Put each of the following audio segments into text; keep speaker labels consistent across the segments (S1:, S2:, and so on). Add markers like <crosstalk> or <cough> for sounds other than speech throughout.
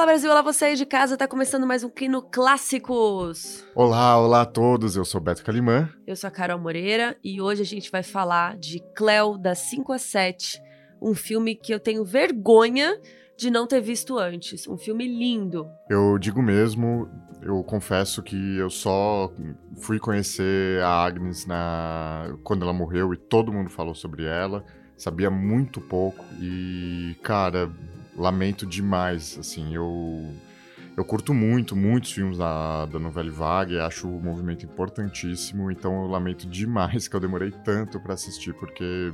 S1: Olá Brasil, olá você aí de casa, tá começando mais um Kino Clássicos.
S2: Olá, olá a todos, eu sou Beto Calimã.
S1: Eu sou a Carol Moreira e hoje a gente vai falar de Cleo das 5 a 7, um filme que eu tenho vergonha de não ter visto antes, um filme lindo.
S2: Eu digo mesmo, eu confesso que eu só fui conhecer a Agnes na quando ela morreu e todo mundo falou sobre ela, sabia muito pouco e cara, lamento demais, assim, eu eu curto muito, muitos filmes da, da novela Vague, acho o movimento importantíssimo, então eu lamento demais <laughs> que eu demorei tanto para assistir, porque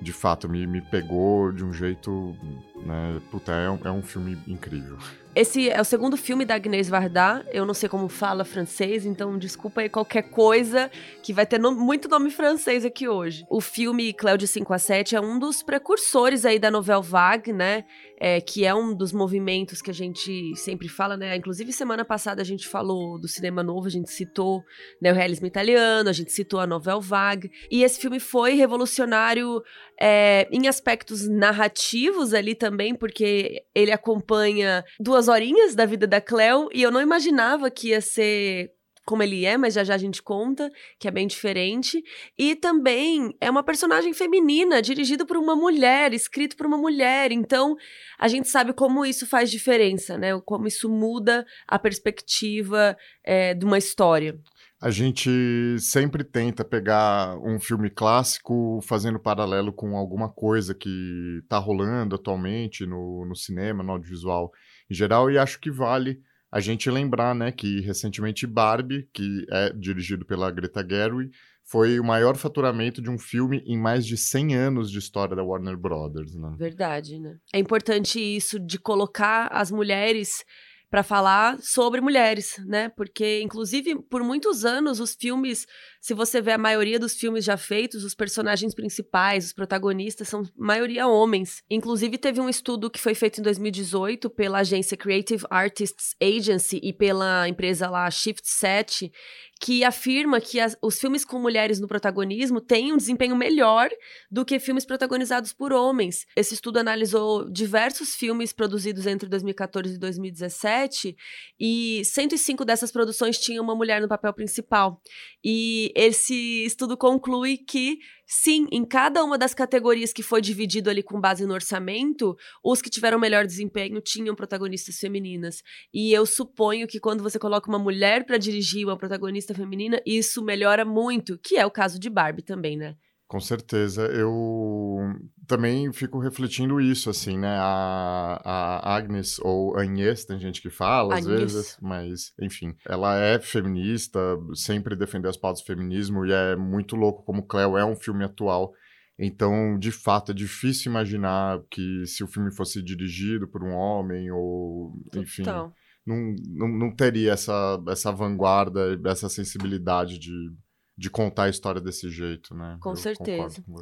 S2: de fato me, me pegou de um jeito, né, puta, é é um filme incrível.
S1: Esse é o segundo filme da Agnès Varda. Eu não sei como fala francês, então desculpa aí qualquer coisa que vai ter no, muito nome francês aqui hoje. O filme Cléo de 5 a 7 é um dos precursores aí da novela vague, né? É, que é um dos movimentos que a gente sempre fala, né? Inclusive, semana passada a gente falou do cinema novo, a gente citou né, o realismo italiano, a gente citou a novela vague. E esse filme foi revolucionário é, em aspectos narrativos ali também, porque ele acompanha duas horinhas da vida da Cleo e eu não imaginava que ia ser como ele é, mas já já a gente conta, que é bem diferente. E também é uma personagem feminina, dirigido por uma mulher, escrito por uma mulher. Então, a gente sabe como isso faz diferença, né? Como isso muda a perspectiva é, de uma história.
S2: A gente sempre tenta pegar um filme clássico fazendo paralelo com alguma coisa que está rolando atualmente no, no cinema, no audiovisual em geral, e acho que vale a gente lembrar, né, que recentemente Barbie, que é dirigido pela Greta Gerwig, foi o maior faturamento de um filme em mais de 100 anos de história da Warner Brothers, né?
S1: Verdade, né? É importante isso de colocar as mulheres para falar sobre mulheres, né? Porque, inclusive, por muitos anos, os filmes, se você vê a maioria dos filmes já feitos, os personagens principais, os protagonistas, são maioria homens. Inclusive, teve um estudo que foi feito em 2018 pela agência Creative Artists Agency e pela empresa lá Shift Set, que afirma que as, os filmes com mulheres no protagonismo têm um desempenho melhor do que filmes protagonizados por homens. Esse estudo analisou diversos filmes produzidos entre 2014 e 2017 e 105 dessas produções tinham uma mulher no papel principal. E esse estudo conclui que Sim, em cada uma das categorias que foi dividido ali com base no orçamento, os que tiveram melhor desempenho tinham protagonistas femininas. E eu suponho que quando você coloca uma mulher para dirigir uma protagonista feminina, isso melhora muito, que é o caso de Barbie também, né?
S2: Com certeza. Eu também fico refletindo isso, assim, né? A, a Agnes, ou Agnes, tem gente que fala às vezes, mas, enfim. Ela é feminista, sempre defendeu as pautas do feminismo, e é muito louco como Cleo é um filme atual. Então, de fato, é difícil imaginar que se o filme fosse dirigido por um homem, ou, enfim... Não, não, não teria essa, essa vanguarda, essa sensibilidade de de contar a história desse jeito, né?
S1: Com Eu certeza. Com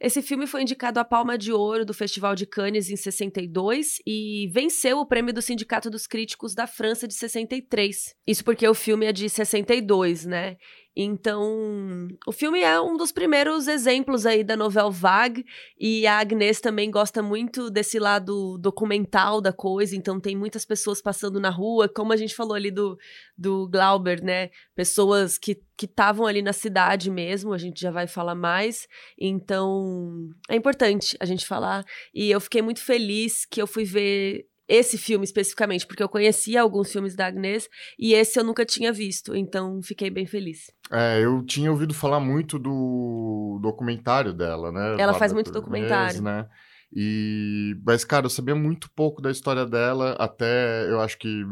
S1: Esse filme foi indicado à Palma de Ouro do Festival de Cannes em 62 e venceu o prêmio do Sindicato dos Críticos da França de 63. Isso porque o filme é de 62, né? Então, o filme é um dos primeiros exemplos aí da novela vague e a Agnes também gosta muito desse lado documental da coisa, então tem muitas pessoas passando na rua, como a gente falou ali do, do Glauber, né? Pessoas que estavam ali na cidade mesmo, a gente já vai falar mais. Então, é importante a gente falar e eu fiquei muito feliz que eu fui ver esse filme especificamente, porque eu conhecia alguns filmes da Agnes e esse eu nunca tinha visto, então fiquei bem feliz.
S2: É, eu tinha ouvido falar muito do documentário dela, né?
S1: Ela faz muito documentário.
S2: Né? E, mas, cara, eu sabia muito pouco da história dela, até eu acho que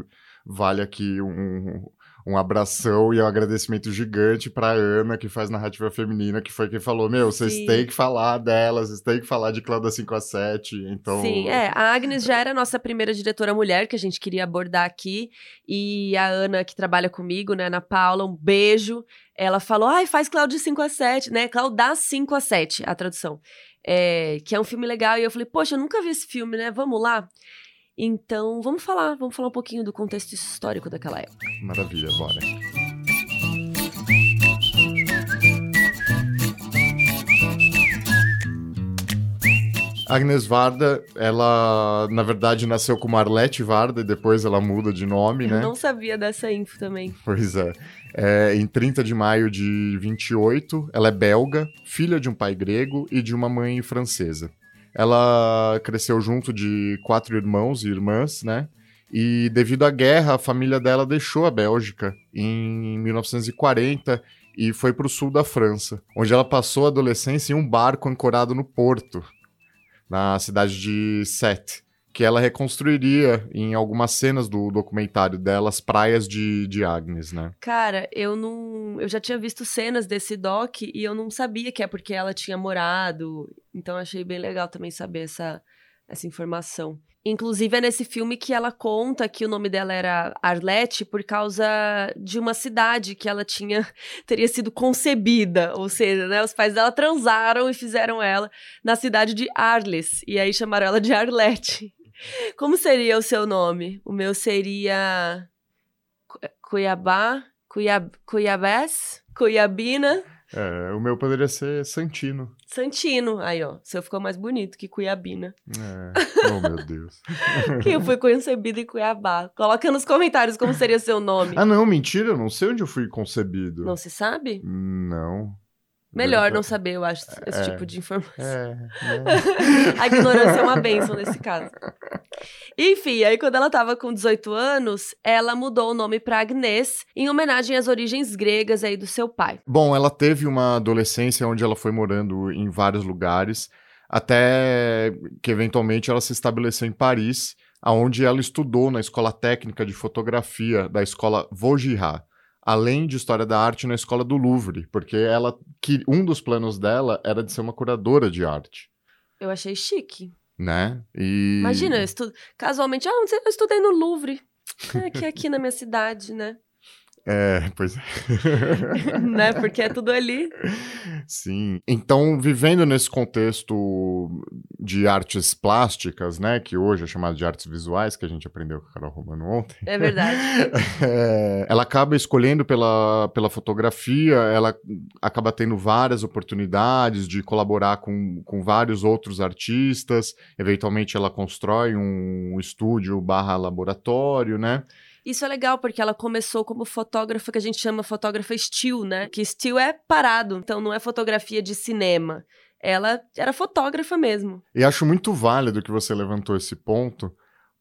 S2: vale aqui um, um abração e um agradecimento gigante pra Ana, que faz narrativa feminina, que foi quem falou: Meu, vocês têm que falar dela, vocês têm que falar de Cláudia 5 a 7. Então.
S1: Sim, é. A Agnes já era a nossa primeira diretora mulher que a gente queria abordar aqui. E a Ana, que trabalha comigo, né, Ana Paula, um beijo. Ela falou: ai, faz Cláudia 5 a 7, né? Cláudia 5 a 7, a tradução. É, que é um filme legal. E eu falei: Poxa, eu nunca vi esse filme, né? Vamos lá. Então, vamos falar, vamos falar um pouquinho do contexto histórico daquela época.
S2: Maravilha, bora. Agnes Varda, ela na verdade nasceu como Arlete Varda e depois ela muda de nome,
S1: Eu
S2: né?
S1: não sabia dessa info também.
S2: Pois é. é. Em 30 de maio de 28, ela é belga, filha de um pai grego e de uma mãe francesa. Ela cresceu junto de quatro irmãos e irmãs, né? E devido à guerra, a família dela deixou a Bélgica em 1940 e foi para o sul da França, onde ela passou a adolescência em um barco ancorado no porto, na cidade de Sète, que ela reconstruiria em algumas cenas do documentário dela, as praias de, de Agnes, né?
S1: Cara, eu não. Eu já tinha visto cenas desse doc e eu não sabia que é porque ela tinha morado. Então achei bem legal também saber essa, essa informação. Inclusive, é nesse filme que ela conta que o nome dela era Arlette por causa de uma cidade que ela tinha <laughs> teria sido concebida, ou seja, né, os pais dela transaram e fizeram ela na cidade de Arles, e aí chamaram ela de Arlette. Como seria o seu nome? O meu seria Cuiabá, Cuiab... Cuiabés, Cuiabina.
S2: É, o meu poderia ser Santino.
S1: Santino. Aí, ó. Seu ficou mais bonito que Cuiabina.
S2: É. Oh, meu Deus. <laughs>
S1: que eu fui concebida em Cuiabá. Coloca nos comentários como seria seu nome.
S2: Ah, não, mentira. Eu não sei onde eu fui concebido.
S1: Não se sabe?
S2: Não.
S1: Melhor não saber, eu acho, esse
S2: É.
S1: tipo de informação.
S2: É, <laughs> né?
S1: A ignorância é uma bênção nesse caso. Enfim, aí quando ela tava com 18 anos, ela mudou o nome pra Agnes, em homenagem às origens gregas aí do seu pai.
S2: Bom, ela teve uma adolescência onde ela foi morando em vários lugares, até que eventualmente ela se estabeleceu em Paris, aonde ela estudou na escola técnica de fotografia da escola Vaugirard, além de história da arte na escola do Louvre, porque ela que um dos planos dela era de ser uma curadora de arte,
S1: Eu achei chique.
S2: né? E
S1: Imagina, eu estu... casualmente, ah, eu estudei no Louvre. É <laughs> que é aqui na minha cidade, né?
S2: É, pois é. <laughs>
S1: né? Porque é tudo ali.
S2: Sim. Então, vivendo nesse contexto de artes plásticas, né, que hoje é chamado de artes visuais, que a gente aprendeu com a Carol Romano ontem.
S1: É verdade. <laughs>
S2: É, ela acaba escolhendo pela, pela fotografia, ela acaba tendo várias oportunidades de colaborar com, com vários outros artistas. Eventualmente, ela constrói um estúdio barra laboratório, né?
S1: Isso é legal, porque ela começou como fotógrafa que a gente chama fotógrafa still, né? Que still é parado, então não é fotografia de cinema. Ela era fotógrafa mesmo.
S2: E acho muito válido que você levantou esse ponto,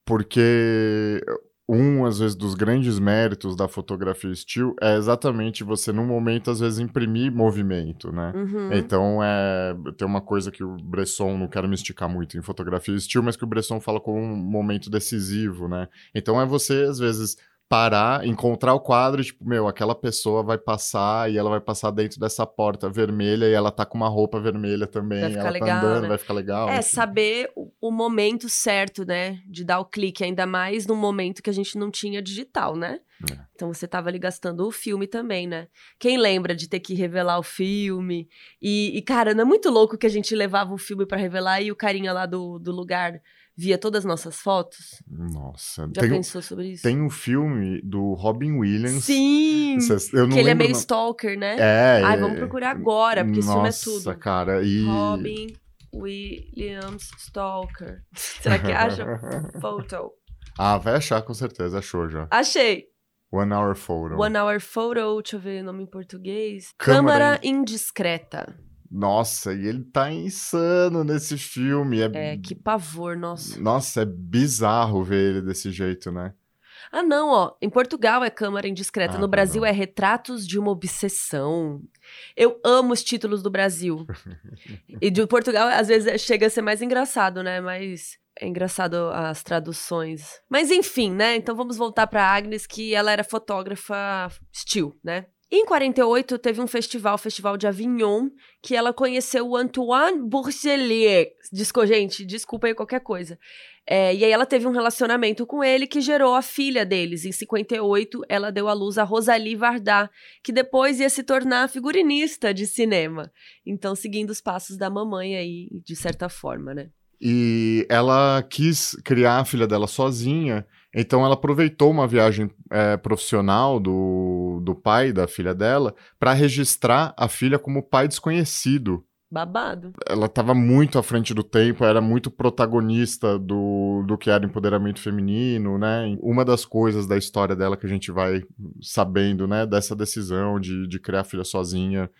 S2: porque um, às vezes, dos grandes méritos da fotografia still é exatamente você, num momento, às vezes, imprimir movimento, né?
S1: Uhum.
S2: Então, é, tem uma coisa que o Bresson, não quero me esticar muito em fotografia still, mas que o Bresson fala como um momento decisivo, né? Então, é você, às vezes, parar, encontrar o quadro tipo, meu, aquela pessoa vai passar e ela vai passar dentro dessa porta vermelha e ela tá com uma roupa vermelha também.
S1: Vai ficar
S2: ela
S1: legal,
S2: tá andando,
S1: né?
S2: vai ficar legal.
S1: É,
S2: enfim.
S1: saber o, o momento certo, né? De dar o clique, ainda mais num momento que a gente não tinha digital, né?
S2: É.
S1: Então você tava ali gastando o filme também, né? Quem lembra de ter que revelar o filme? E, e, cara, não é muito louco que a gente levava o filme pra revelar e o carinha lá do, do lugar via todas as nossas fotos?
S2: Nossa,
S1: Já
S2: tem,
S1: pensou sobre isso?
S2: tem um filme do Robin Williams.
S1: Sim!
S2: Cês- eu não
S1: Que ele é meio
S2: o nome.
S1: stalker, né?
S2: É,
S1: Ai,
S2: é-
S1: vamos procurar agora, porque esse filme é
S2: Nossa,
S1: tudo.
S2: cara, e...
S1: Robin Williams Stalker. <laughs> Será que acha? <laughs> Photo.
S2: ah, vai achar com certeza, achou já.
S1: Achei!
S2: One Hour Photo.
S1: One Hour Photo, deixa eu ver o nome em português.
S2: Câmara
S1: Câmara Indiscreta.
S2: Nossa, e ele tá insano nesse filme. É...
S1: É, que pavor, nossa.
S2: Nossa, é bizarro ver ele desse jeito, né?
S1: Ah, não, ó. Em Portugal é Câmara Indiscreta.
S2: Ah,
S1: no Brasil
S2: perdão.
S1: é Retratos de uma Obsessão. Eu amo os títulos do Brasil. <laughs> e de Portugal, às vezes, é- chega a ser mais engraçado, né? Mas é engraçado as traduções. Mas enfim, né? Então vamos voltar pra Agnes, que ela era fotógrafa still, né? Em 48, teve um festival, o Festival de Avignon, que ela conheceu o Antoine Bourgelier. Desco, gente, desculpa aí qualquer coisa. É, e aí ela teve um relacionamento com ele que gerou a filha deles. Em 58, ela deu à luz a Rosalie Varda, que depois ia se tornar figurinista de cinema. Então, seguindo os passos da mamãe aí, de certa forma, né?
S2: E ela quis criar a filha dela sozinha, então ela aproveitou uma viagem é, profissional do, do pai da filha dela para registrar a filha como pai desconhecido
S1: Babado.
S2: Ela estava muito à frente do tempo, era muito protagonista do, do que era empoderamento feminino, né? Uma das coisas da história dela que a gente vai sabendo, né? Dessa decisão de, de criar a filha sozinha.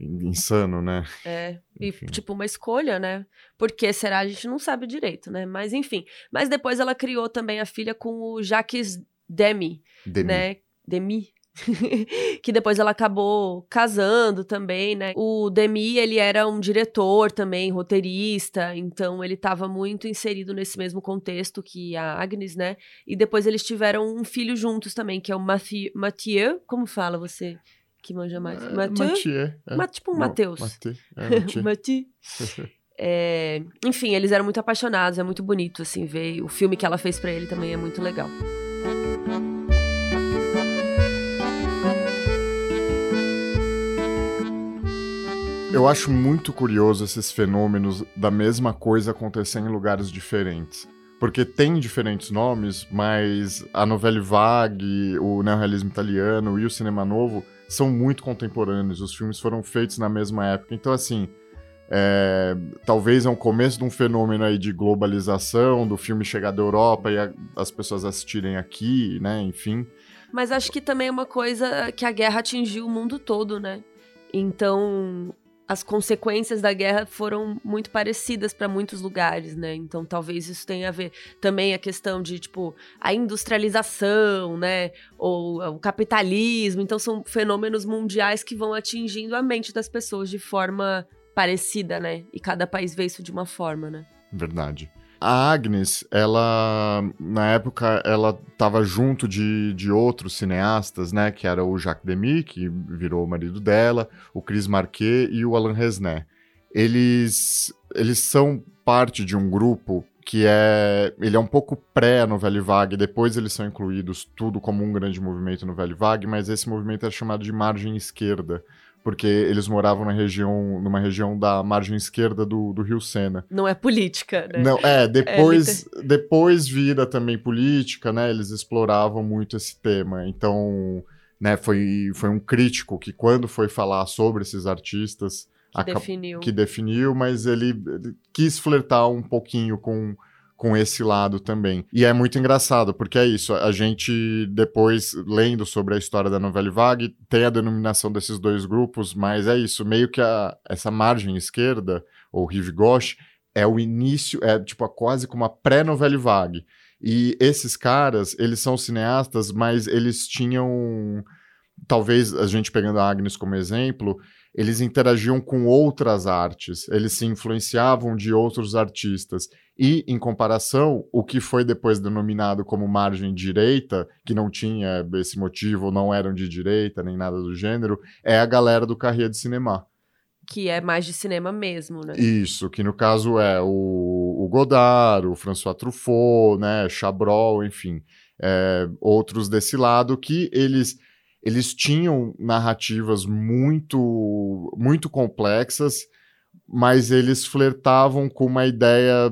S2: Insano, né?
S1: É, e enfim. tipo uma escolha, né? Por que será? A gente não sabe direito, né? Mas enfim. Mas depois ela criou também a filha com o Jacques Demi, Demi. né? Demi, <laughs> que depois ela acabou casando também, né? O Demi, ele era um diretor também, roteirista, então ele estava muito inserido nesse mesmo contexto que a Agnes, né? E depois eles tiveram um filho juntos também, que é o Mathieu, Mathieu como fala você? Que manja mais?
S2: É, Mathieu? Mathieu.
S1: É. tipo um Matheus. É, <laughs> Mathieu. <laughs> É, enfim, eles eram muito apaixonados, é muito bonito, assim, ver o filme que ela fez para ele também é muito legal.
S2: Eu acho muito curioso esses fenômenos da mesma coisa acontecer em lugares diferentes. Porque tem diferentes nomes, mas a novela vague, o neorrealismo italiano e o cinema novo são muito contemporâneos. Os filmes foram feitos na mesma época. Então, assim, é, talvez é um começo de um fenômeno aí de globalização, do filme chegar da Europa e a, as pessoas assistirem aqui, né? Enfim.
S1: Mas acho que também é uma coisa que a guerra atingiu o mundo todo, né? Então, as consequências da guerra foram muito parecidas para muitos lugares, né? Então talvez isso tenha a ver também a questão de tipo a industrialização, né? Ou o capitalismo. Então são fenômenos mundiais que vão atingindo a mente das pessoas de forma parecida, né? E cada país vê isso de uma forma, né?
S2: Verdade. A Agnes, ela, na época, ela estava junto de, de outros cineastas, né? Que era o Jacques Demy, que virou o marido dela, o Chris Marquet e o Alain Resnais. Eles, eles são parte de um grupo que é. Ele é um pouco pré no Velho Vague, depois eles são incluídos tudo como um grande movimento no Velho Vague, mas esse movimento é chamado de margem esquerda porque eles moravam na região, numa região da margem esquerda do, do Rio Sena.
S1: Não é política, né?
S2: Não, é, depois, é, depois vira também política, né? Eles exploravam muito esse tema. Então, né, foi, foi um crítico que quando foi falar sobre esses artistas...
S1: Que definiu.
S2: Que definiu, mas ele, ele quis flertar um pouquinho com com esse lado também. E é muito engraçado, porque é isso, a gente depois, lendo sobre a história da Novelle Vague, tem a denominação desses dois grupos, mas é isso, meio que a, essa margem esquerda, ou Rive é o início, é tipo quase como a pré-Novelle Vague. E esses caras, eles são cineastas, mas eles tinham, talvez a gente pegando a Agnes como exemplo, eles interagiam com outras artes, eles se influenciavam de outros artistas. E, em comparação, o que foi depois denominado como margem direita, que não tinha esse motivo, não eram de direita nem nada do gênero, é a galera do Carrier de Cinema.
S1: Que é mais de cinema mesmo, né?
S2: Isso, que no caso é o, o Godard, o François Truffaut, né, Chabrol, enfim, é, outros desse lado que eles eles tinham narrativas muito muito complexas, mas eles flertavam com uma ideia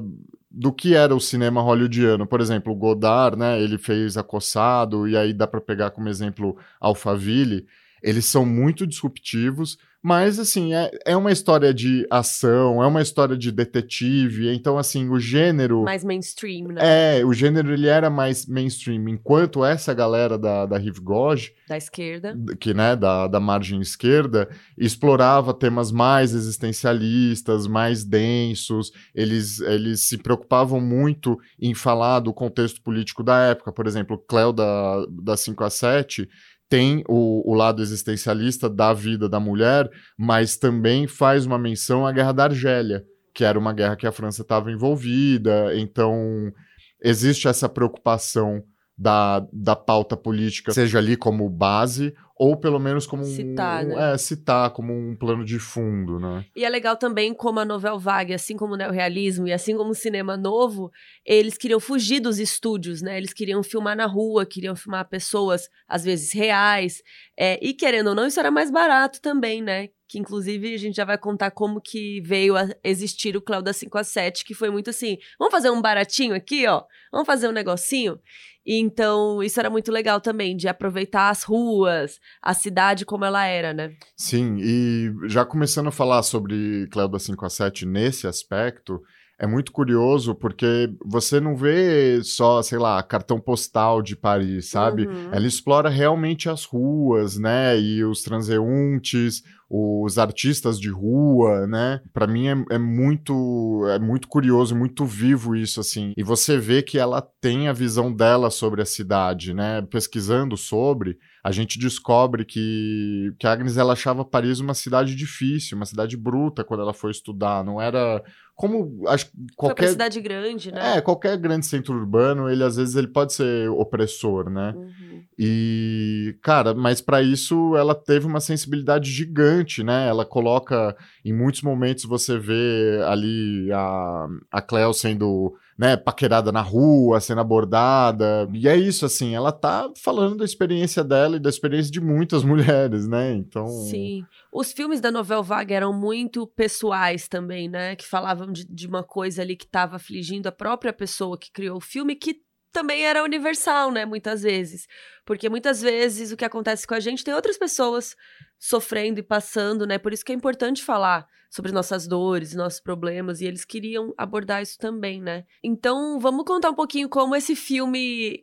S2: do que era o cinema hollywoodiano. Por exemplo, Godard, né, ele fez Acossado, e aí dá para pegar como exemplo Alphaville. Eles são muito disruptivos, mas, assim, é, é uma história de ação, é uma história de detetive, então, assim, o gênero...
S1: Mais mainstream, né?
S2: É, o gênero, ele era mais mainstream, enquanto essa galera da, da Rive Gauche...
S1: Da esquerda.
S2: Que, né, da, da margem esquerda, explorava temas mais existencialistas, mais densos, eles, eles se preocupavam muito em falar do contexto político da época, por exemplo, Cléo da, da 5 a 7 tem o, o, lado existencialista da vida da mulher, mas também faz uma menção à Guerra da Argélia, que era uma guerra que a França estava envolvida. Então, existe essa preocupação da, da pauta política, seja ali como base ou pelo menos como
S1: citar,
S2: um,
S1: né?
S2: é, citar como um plano de fundo, né?
S1: E é legal também como a novela vague, assim como o neorrealismo e assim como o cinema novo, eles queriam fugir dos estúdios, né? Eles queriam filmar na rua, queriam filmar pessoas às vezes reais, é, e querendo ou não, isso era mais barato também, né? Que inclusive a gente já vai contar como que veio a existir o Cléo da 5 a 7, que foi muito assim, vamos fazer um baratinho aqui, ó, vamos fazer um negocinho. E então, isso era muito legal também, de aproveitar as ruas, a cidade como ela era, né?
S2: Sim, e já começando a falar sobre Cléo da 5 a 7 nesse aspecto, é muito curioso porque você não vê só, sei lá, cartão postal de Paris, sabe? Uhum. Ela explora realmente as ruas, né? E os transeuntes, os artistas de rua, né? Para mim é, é, muito é muito curioso, muito vivo isso assim. E você vê que ela tem a visão dela sobre a cidade, né? Pesquisando sobre, a gente descobre que que a Agnes ela achava Paris uma cidade difícil, uma cidade bruta quando ela foi estudar, não era como acho qualquer
S1: cidade grande, né?
S2: É, qualquer grande centro urbano, ele às vezes ele pode ser opressor, né? Uhum. E cara, mas para isso ela teve uma sensibilidade gigante, né? Ela coloca em muitos momentos você vê ali a a Cleo sendo né, paquerada na rua, sendo abordada. E é isso, assim, ela tá falando da experiência dela e da experiência de muitas <laughs> mulheres, né? Então.
S1: Sim. Os filmes da novela Vaga eram muito pessoais também, né? Que falavam de, de uma coisa ali que estava afligindo a própria pessoa que criou o filme, que também era universal, né? Muitas vezes. Porque muitas vezes o que acontece com a gente tem outras pessoas sofrendo e passando, né? Por isso que é importante falar sobre nossas dores nossos problemas. E eles queriam abordar isso também, né? Então, vamos contar um pouquinho como esse filme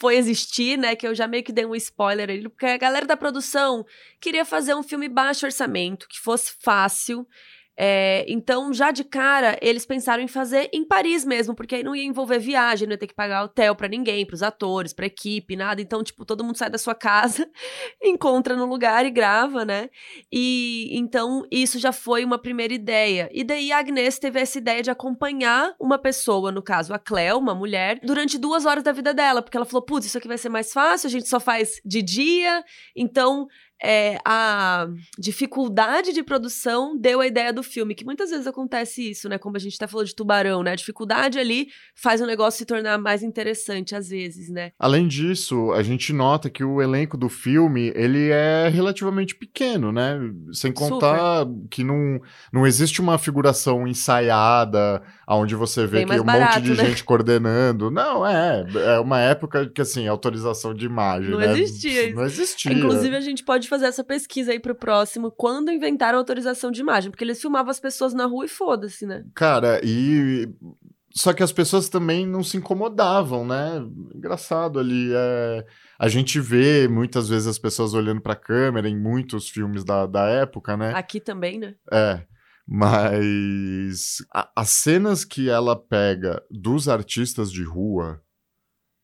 S1: foi existir, né? Que eu já meio que dei um spoiler ali, porque a galera da produção queria fazer um filme baixo orçamento, que fosse fácil é, então, já de cara, eles pensaram em fazer em Paris mesmo, porque aí não ia envolver viagem, não ia ter que pagar hotel para ninguém, pros atores, pra equipe, nada. Então, tipo, todo mundo sai da sua casa, <laughs> encontra no lugar e grava, né? E então, isso já foi uma primeira ideia. E daí a Agnes teve essa ideia de acompanhar uma pessoa, no caso a Cleo, uma mulher, durante duas horas da vida dela, porque ela falou: putz, isso aqui vai ser mais fácil, a gente só faz de dia, então é, a dificuldade de produção deu a ideia do filme, que muitas vezes acontece isso, né? Como a gente até falou de tubarão, né? A dificuldade ali faz o negócio se tornar mais interessante às vezes, né?
S2: Além disso, a gente nota que o elenco do filme, ele é relativamente pequeno, né? Sem contar Super. que não, não existe uma figuração ensaiada, onde você vê que um barato, monte de né? gente coordenando. Não, é, é uma época que, assim, autorização de imagem,
S1: não
S2: né?
S1: Existia.
S2: Não existia.
S1: Inclusive, a gente pode fazer essa pesquisa aí pro próximo, quando inventaram a autorização de imagem, porque eles filmavam as pessoas na rua e foda-se, né?
S2: Cara, e só que as pessoas também não se incomodavam, né? Engraçado ali. É... A gente vê muitas vezes as pessoas olhando pra câmera em muitos filmes da, da época, né?
S1: Aqui também, né?
S2: É. Mas a, as cenas que ela pega dos artistas de rua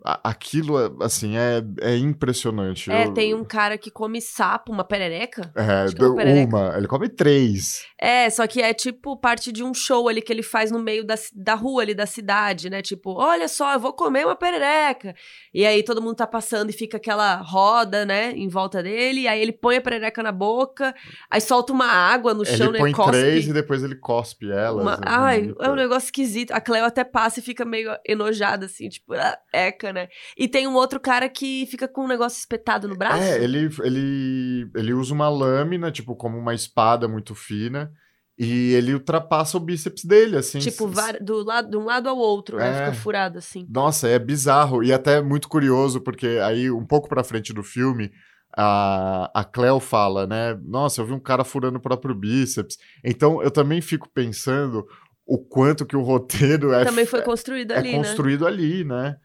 S2: aquilo, assim, é, é impressionante.
S1: É, eu... tem um cara que come sapo, uma perereca.
S2: É, é uma, perereca. uma, ele come três.
S1: É, só que é tipo parte de um show ali que ele faz no meio da, da rua ali da cidade, né? Tipo, olha só, eu vou comer uma perereca. E aí todo mundo tá passando e fica aquela roda, né, em volta dele. E aí ele põe a perereca na boca, aí solta uma água no chão,
S2: ele né? Põe cospe. três e depois ele cospe elas.
S1: Uma... Ai, é um negócio esquisito. A Cleo até passa e fica meio enojada, assim, tipo, ah, eca, né? E tem um outro cara que fica com um negócio espetado no braço.
S2: É, ele, ele, ele usa uma lâmina, tipo, como uma espada muito fina. E ele ultrapassa o bíceps dele, assim.
S1: Tipo, do lado, de um lado ao outro, né? É. Fica furado, assim.
S2: Nossa, é bizarro. E até muito curioso, porque aí, um pouco pra frente do filme, a, a Cleo fala, né? Nossa, eu vi um cara furando o próprio bíceps. Então, eu também fico pensando o quanto que o roteiro é...
S1: Também foi construído
S2: é
S1: ali,
S2: né? É construído ali, né?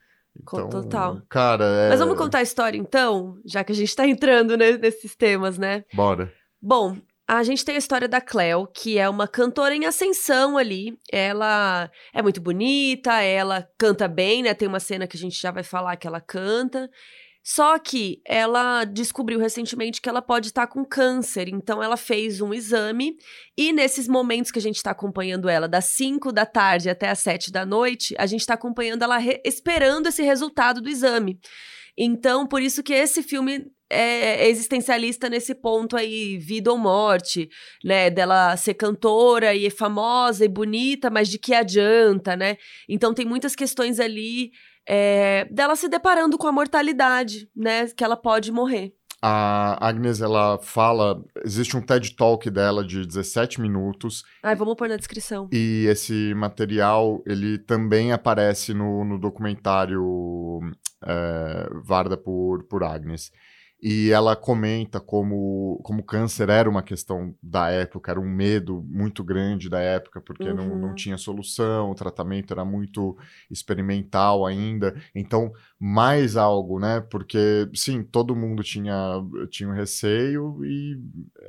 S1: Então, Total.
S2: Cara, é...
S1: Mas vamos contar a história então, já que a gente tá entrando nesses temas, né?
S2: Bora.
S1: Bom, a gente tem a história da Cleo, que é uma cantora em ascensão ali. Ela é muito bonita, ela canta bem, né? Tem uma cena que a gente já vai falar que ela canta. Só que ela descobriu recentemente que ela pode estar com câncer, então ela fez um exame e nesses momentos que a gente está acompanhando ela, das 5 da tarde até as 7 da noite, a gente está acompanhando ela esperando esse resultado do exame. Então, por isso que esse filme é existencialista nesse ponto aí, vida ou morte, né? Dela ser cantora e famosa e bonita, mas de que adianta, né? Então tem muitas questões ali é, dela se deparando com a mortalidade, né? Que ela pode morrer.
S2: a Agnes, ela fala. Existe um TED Talk dela de 17 minutos.
S1: Ai, vamos pôr na descrição.
S2: E esse material, ele também aparece no, no documentário é, Varda por, por Agnes. E ela comenta como, como câncer era uma questão da época, era um medo muito grande da época, porque uhum. não, não uhum. tinha solução, o tratamento era muito experimental ainda. Então, mais algo, né? Porque, sim, todo mundo tinha, tinha um receio e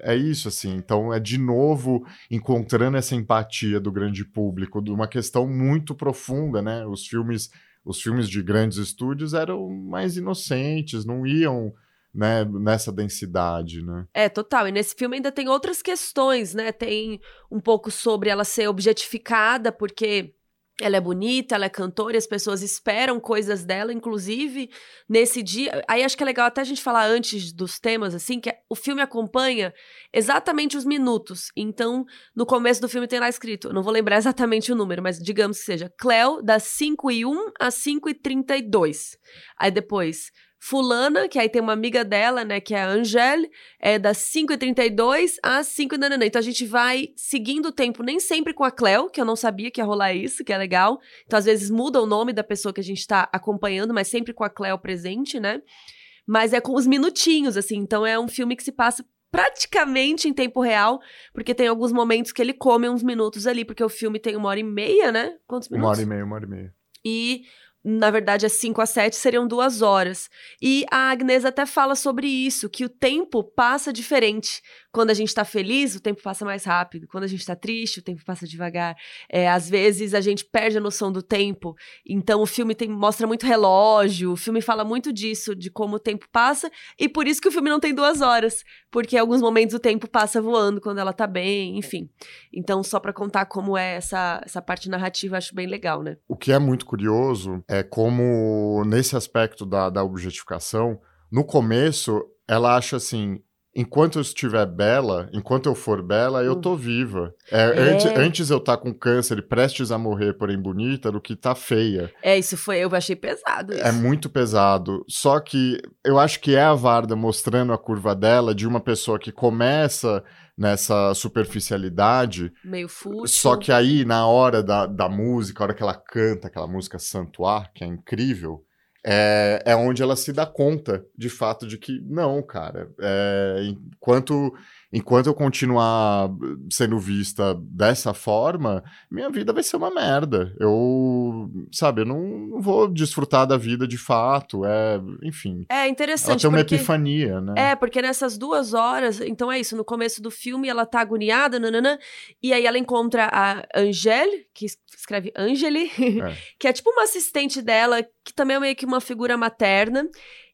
S2: é isso, assim. Então, é de novo encontrando essa empatia do grande público, de uma questão muito profunda, né? Os filmes, os filmes de grandes estúdios eram mais inocentes, não iam né, nessa densidade, né?
S1: É, total. E nesse filme ainda tem outras questões, né? Tem um pouco sobre ela ser objetificada, porque ela é bonita, ela é cantora e as pessoas esperam coisas dela, inclusive nesse dia. Aí acho que é legal até a gente falar antes dos temas, assim, que o filme acompanha exatamente os minutos. Então, no começo do filme tem lá escrito, não vou lembrar <laughs> exatamente o número, mas digamos que seja Cleo, das 5 e 1 às 5 e 32. Aí depois, fulana, que aí tem uma amiga dela, né, que é a Angele, é das 5h32 às 5 h Então a gente vai seguindo o tempo, nem sempre com a Cleo, que eu não sabia que ia rolar isso, que é legal. Então às vezes muda o nome da pessoa que a gente tá acompanhando, mas sempre com a Cleo presente, né? Mas é com os minutinhos, assim. Então é um filme que se passa praticamente em tempo real, porque tem alguns momentos que ele come uns minutos ali, porque o filme tem uma hora e meia, né? Quantos minutos?
S2: Uma hora e meia, uma hora e meia.
S1: E na verdade, as 5 a 7 seriam duas horas. E a Agnes até fala sobre isso, que o tempo passa diferente. Quando a gente tá feliz, o tempo passa mais rápido. Quando a gente tá triste, o tempo passa devagar. É, às vezes a gente perde a noção do tempo. Então o filme tem, mostra muito relógio, o filme fala muito disso, de como o tempo passa. E por isso que o filme não tem duas horas. Porque em alguns momentos o tempo passa voando quando ela tá bem, enfim. Então, só para contar como é essa, essa parte narrativa, acho bem legal, né?
S2: O que é muito curioso é como, nesse aspecto da, da objetificação, no começo, ela acha assim: enquanto eu estiver bela, enquanto eu for bela, eu tô viva. É, é. Antes, antes, eu estar tá com câncer e prestes a morrer, porém bonita, do que tá feia.
S1: É, isso foi, eu achei pesado. Isso.
S2: É muito pesado. Só que eu acho que é a Varda mostrando a curva dela de uma pessoa que começa nessa superficialidade.
S1: Meio fútil.
S2: Só que aí, na hora da, da música, a hora que ela canta aquela música Santuar, que é incrível, é, é onde ela se dá conta, de fato, de que não, cara, é, enquanto enquanto eu continuar sendo vista dessa forma, minha vida vai ser uma merda. Eu, sabe, eu não, não vou desfrutar da vida de fato. É, enfim.
S1: É interessante.
S2: Ela tem uma porque, epifania, né?
S1: É, porque nessas duas horas, então é isso, no começo do filme ela tá agoniada, nanana, e aí ela encontra a Angele, que escreve Angeli, é. <laughs> que é tipo uma assistente dela, que também é meio que uma figura materna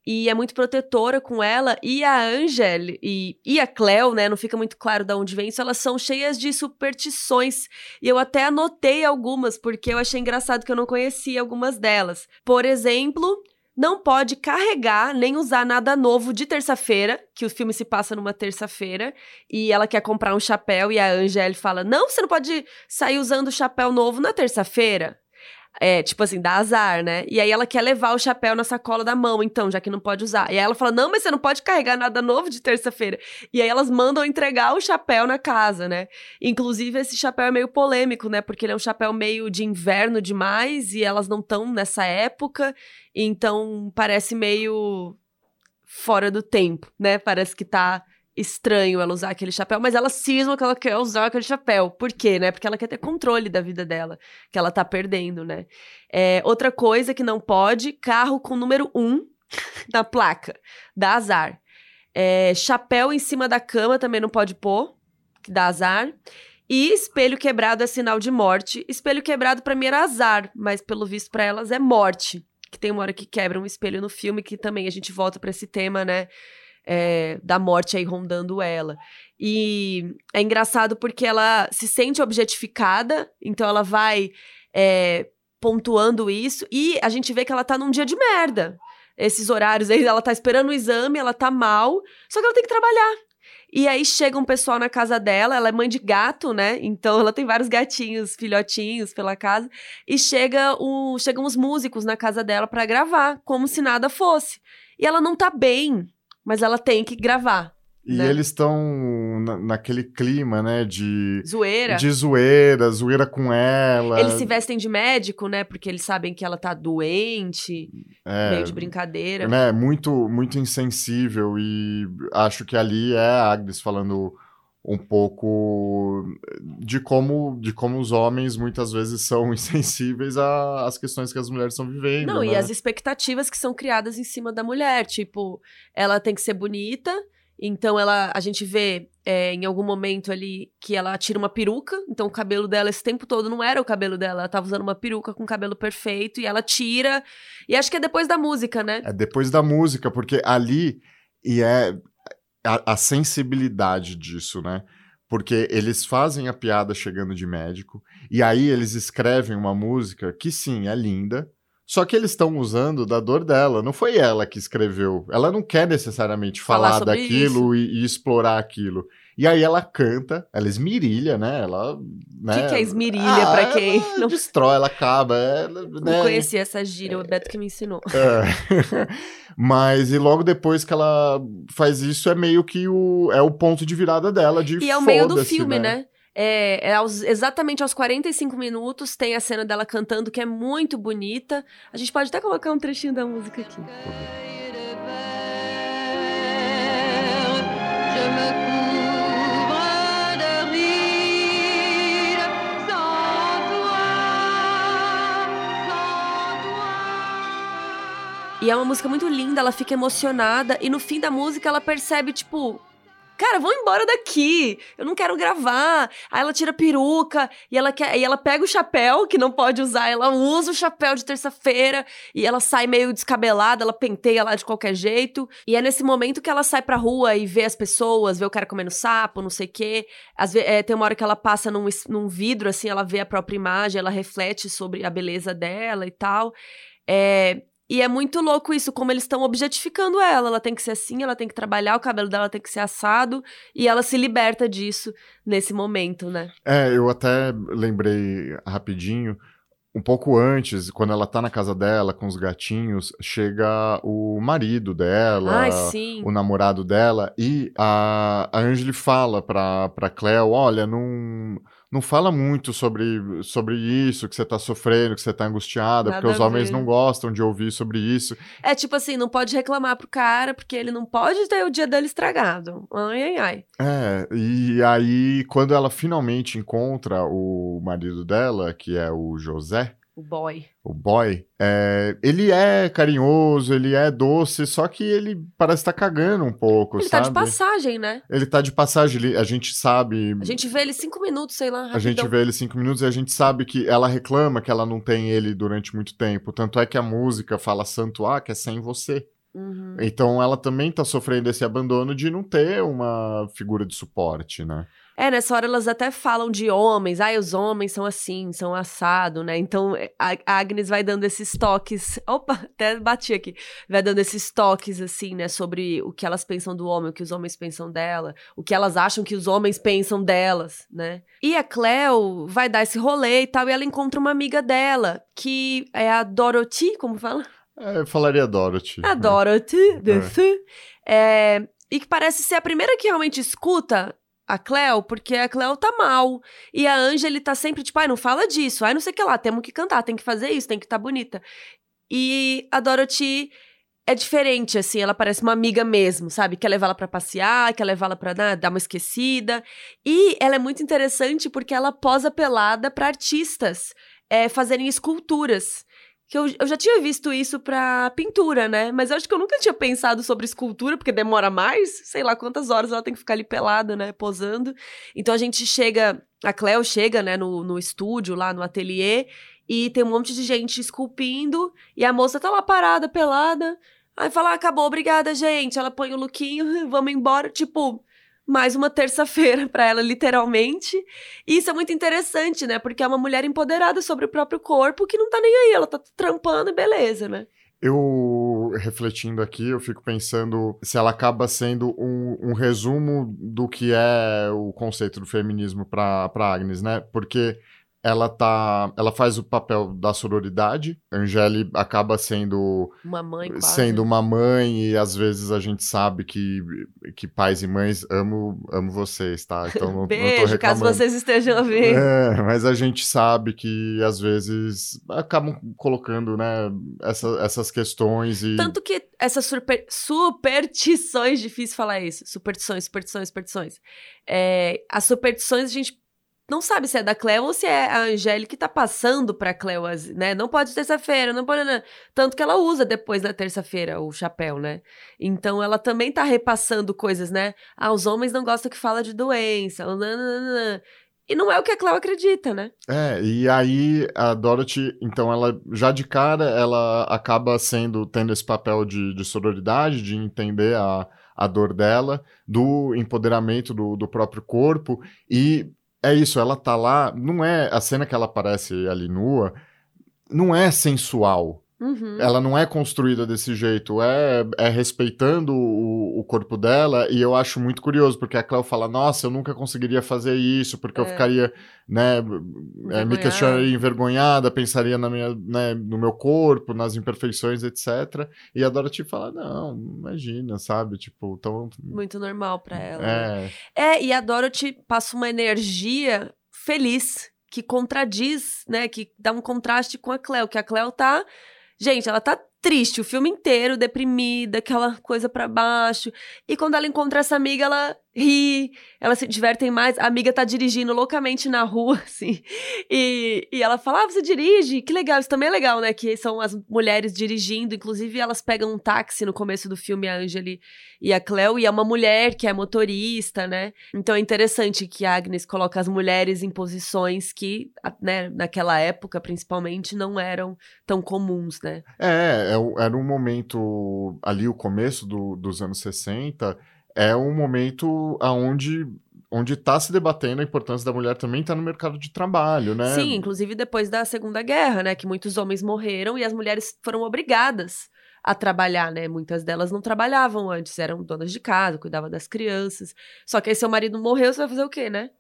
S1: e é muito protetora com ela. E a Angel e, e a Cleo, né? Não fica muito claro de onde vem isso. Elas são cheias de superstições. E eu até anotei algumas, porque eu achei engraçado que eu não conhecia algumas delas. Por exemplo. Não pode carregar nem usar nada novo de terça-feira, que o filme se passa numa terça-feira, e ela quer comprar um chapéu, e a Angel fala: Não, você não pode sair usando chapéu novo na terça-feira. É, tipo assim, dá azar, né? E aí ela quer levar o chapéu na sacola da mão, então, já que não pode usar. E aí ela fala: não, mas você não pode carregar nada novo de terça-feira. E aí elas mandam entregar o chapéu na casa, né? Inclusive, esse chapéu é meio polêmico, né? Porque ele é um chapéu meio de inverno demais e elas não estão nessa época. Então parece meio fora do tempo, né? Parece que tá estranho ela usar aquele chapéu, mas ela cisma que ela quer usar aquele chapéu. Por quê, né? Porque ela quer ter controle da vida dela, que ela tá perdendo, né? É, outra coisa que não pode, carro com número 1 um <laughs> na placa, dá azar. É, chapéu em cima da cama também não pode pôr, que dá azar. E espelho quebrado é sinal de morte. Espelho quebrado para mim era azar, mas pelo visto para elas é morte. Que tem uma hora que quebra um espelho no filme, que também a gente volta para esse tema, né? É, da morte aí rondando ela. E é engraçado porque ela se sente objetificada, então ela vai é, pontuando isso, e a gente vê que ela tá num dia de merda. Esses horários aí, ela tá esperando o exame, ela tá mal, só que ela tem que trabalhar. E aí chega um pessoal na casa dela, ela é mãe de gato, né? Então ela tem vários gatinhos, filhotinhos pela casa. E chega o, chegam os músicos na casa dela para gravar, como se nada fosse. E ela não tá bem mas ela tem que gravar.
S2: E
S1: né?
S2: eles estão na, naquele clima, né, de...
S1: Zoeira.
S2: De zoeira, zoeira com ela.
S1: Eles se vestem de médico, né, porque eles sabem que ela tá doente, é, meio de brincadeira.
S2: Né, muito, muito insensível e acho que ali é a Agnes falando um pouco de como, de como os homens muitas vezes são <laughs> insensíveis às questões que as mulheres estão vivendo.
S1: Não,
S2: né?
S1: e as expectativas que são criadas em cima da mulher. Tipo, ela tem que ser bonita, então ela, a gente vê é, em algum momento ali que ela tira uma peruca, então o cabelo dela esse tempo todo não era o cabelo dela, ela tava usando uma peruca com cabelo perfeito e ela tira. E acho que é depois da música, né?
S2: É depois da música, porque ali e é a, a sensibilidade disso, né? Porque eles fazem a piada chegando de médico, e aí eles escrevem uma música que sim, é linda, só que eles estão usando da dor dela. Não foi ela que escreveu. Ela não quer necessariamente falar, falar daquilo e, e, explorar aquilo. E aí ela canta, ela esmirilha, né? Ela. O
S1: né? que, que é esmirilha ah, pra quem?
S2: Não destrói, ela acaba. Ela,
S1: né? Não conhecia essa gíria, o Beto que me ensinou.
S2: É. <laughs> Mas e logo depois que ela faz isso, é meio que o, é o ponto de virada dela. De
S1: e é o meio do filme, né? né? É, é aos, exatamente aos 45 minutos tem a cena dela cantando que é muito bonita. A gente pode até colocar um trechinho da música aqui. E é uma música muito linda, ela fica emocionada e no fim da música ela percebe, tipo, Cara, vão embora daqui. Eu não quero gravar. Aí ela tira a peruca e ela quer, e ela pega o chapéu que não pode usar, ela usa o chapéu de terça-feira e ela sai meio descabelada, ela penteia lá de qualquer jeito. E é nesse momento que ela sai pra rua e vê as pessoas, vê o cara comendo sapo, não sei o quê. Às vezes, é, tem uma hora que ela passa num, num vidro, assim, ela vê a própria imagem, ela reflete sobre a beleza dela e tal. É, e é muito louco isso, como eles estão objetificando ela. Ela tem que ser assim, ela tem que trabalhar, o cabelo dela tem que ser assado, e ela se liberta disso nesse momento, né?
S2: É, eu até lembrei rapidinho, um pouco antes, quando ela tá na casa dela com os gatinhos, chega o marido dela,
S1: Ai,
S2: o namorado dela, e a, a Angeli fala pra, pra Cleo: olha, não não fala muito sobre, sobre isso, que você tá sofrendo, que você tá angustiada, Nada porque os homens não gostam de ouvir sobre isso.
S1: É tipo assim, não pode reclamar pro cara, porque ele não pode ter o dia dele estragado. Ai, ai, ai.
S2: É, e aí, quando ela finalmente encontra o marido dela, que é o José,
S1: o boy.
S2: O boy. É, ele é carinhoso, ele é doce, só que ele parece estar tá cagando um pouco,
S1: ele
S2: sabe?
S1: Ele tá de passagem, né?
S2: Ele tá de passagem, a gente sabe...
S1: A gente vê ele cinco minutos, sei lá, rapidão.
S2: A gente vê ele cinco minutos e a gente sabe que ela reclama que ela não tem ele durante muito tempo. Tanto é que a música fala santo ah, que é sem você.
S1: Uhum.
S2: Então ela também tá sofrendo esse abandono de não ter uma figura de suporte, né?
S1: É, nessa hora elas até falam de homens. Ai, os homens são assim, são assado, né? Então a Agnes vai dando esses toques. <laughs> Opa, até bati aqui. Vai dando esses toques, assim, né? Sobre o que elas pensam do homem, o que os homens pensam dela, o que elas acham que os homens pensam delas, né? E a Cleo vai dar esse rolê e tal, e ela encontra uma amiga dela, que é a Dorothy, como fala?
S2: É, eu falaria Dorothy.
S1: A Dorothy, é. é, e que parece ser a primeira que realmente escuta a Cleo, porque a Cleo tá mal. E a Angela tá sempre tipo, ai, não fala disso, ai, não sei o que lá, temos que cantar, tem que fazer isso, tem que estar tá bonita. E a Dorothy é diferente, assim, ela parece uma amiga mesmo, sabe? Quer levar ela pra passear, quer levar ela pra né, dar uma esquecida. E ela é muito interessante porque ela posa pelada para artistas é, fazerem esculturas que eu, eu já tinha visto isso pra pintura, né? Mas eu acho que eu nunca tinha pensado sobre escultura, porque demora mais, sei lá quantas horas ela tem que ficar ali pelada, né? Posando. Então a gente chega, a Cleo chega, né, no, no estúdio, lá no ateliê, e tem um monte de gente esculpindo, e a moça tá lá parada, pelada. Aí fala, ah, acabou, obrigada, gente. Ela põe o lookinho, <laughs> vamos embora. Tipo, mais uma terça-feira para ela, literalmente. E isso é muito interessante, né? Porque é uma mulher empoderada sobre o próprio corpo que não tá nem aí, ela tá trampando e beleza, né?
S2: Eu, refletindo aqui, eu fico pensando se ela acaba sendo um, um resumo do que é o conceito do feminismo para Agnes, né? Porque ela tá, ela faz o papel da sororidade. A Angeli acaba sendo
S1: uma mãe, quase.
S2: sendo uma mãe e às vezes a gente sabe que, que pais e mães amo, amo vocês, tá? <laughs>
S1: Então não, Beijo, não caso vocês estejam ouvindo.
S2: É, mas a gente sabe que às vezes acabam colocando, né, essa, essas questões e
S1: tanto que essas super, superstições, difícil falar isso, superstições, superstições, superstições. É, as superstições a gente não sabe se é da Cleo ou se é a Angélica que tá passando pra Cleo, né? Não pode terça-feira, não pode. Não. Tanto que ela usa depois da terça-feira o chapéu, né? Então ela também tá repassando coisas, né? Ah, os homens não gostam que fala de doença. E não é o que a Cleo acredita, né?
S2: É, e aí a Dorothy, então ela já de cara, ela acaba sendo, tendo esse papel de, de sororidade, de entender a, a dor dela, do empoderamento do, do próprio corpo e é isso, ela tá lá, não é a cena que ela aparece ali nua, não é sensual.
S1: Uhum.
S2: Ela não é construída desse jeito, é, é respeitando o, o, corpo dela, e eu acho muito curioso, porque a Cleo fala, nossa, eu nunca conseguiria fazer isso, porque é. eu ficaria, né, é, me questionaria envergonhada, pensaria na minha, né, no meu corpo, nas imperfeições, etc. E a Dorothy fala, não, imagina, sabe, tipo, tão...
S1: Muito normal pra ela.
S2: É.
S1: Né? É, e a Dorothy passa uma energia feliz, que contradiz, né, que dá um contraste com a Cleo, que a Cleo tá Gente, ela tá triste o filme inteiro, deprimida, aquela coisa para baixo. E quando ela encontra essa amiga, ela ri, elas se divertem mais. A amiga tá dirigindo loucamente na rua, <laughs> assim. E, e ela fala: Ah, você dirige? Que legal. Isso também é legal, né? Que são as mulheres dirigindo. Inclusive, elas pegam um táxi no começo do filme, a Angeli e a Cleo, e é uma mulher que é motorista, né? Então é interessante que a Agnes coloca as mulheres em posições que, né, naquela época, principalmente, não eram tão comuns, né?
S2: É, é era um momento ali, o começo do, dos anos 60 é um momento aonde onde está se debatendo a importância da mulher também está no mercado de trabalho, né?
S1: Sim, inclusive depois da Segunda Guerra, né, que muitos homens morreram e as mulheres foram obrigadas a trabalhar, né? Muitas delas não trabalhavam antes, eram donas de casa, cuidavam das crianças. Só que aí seu marido morreu, você vai fazer o quê, né?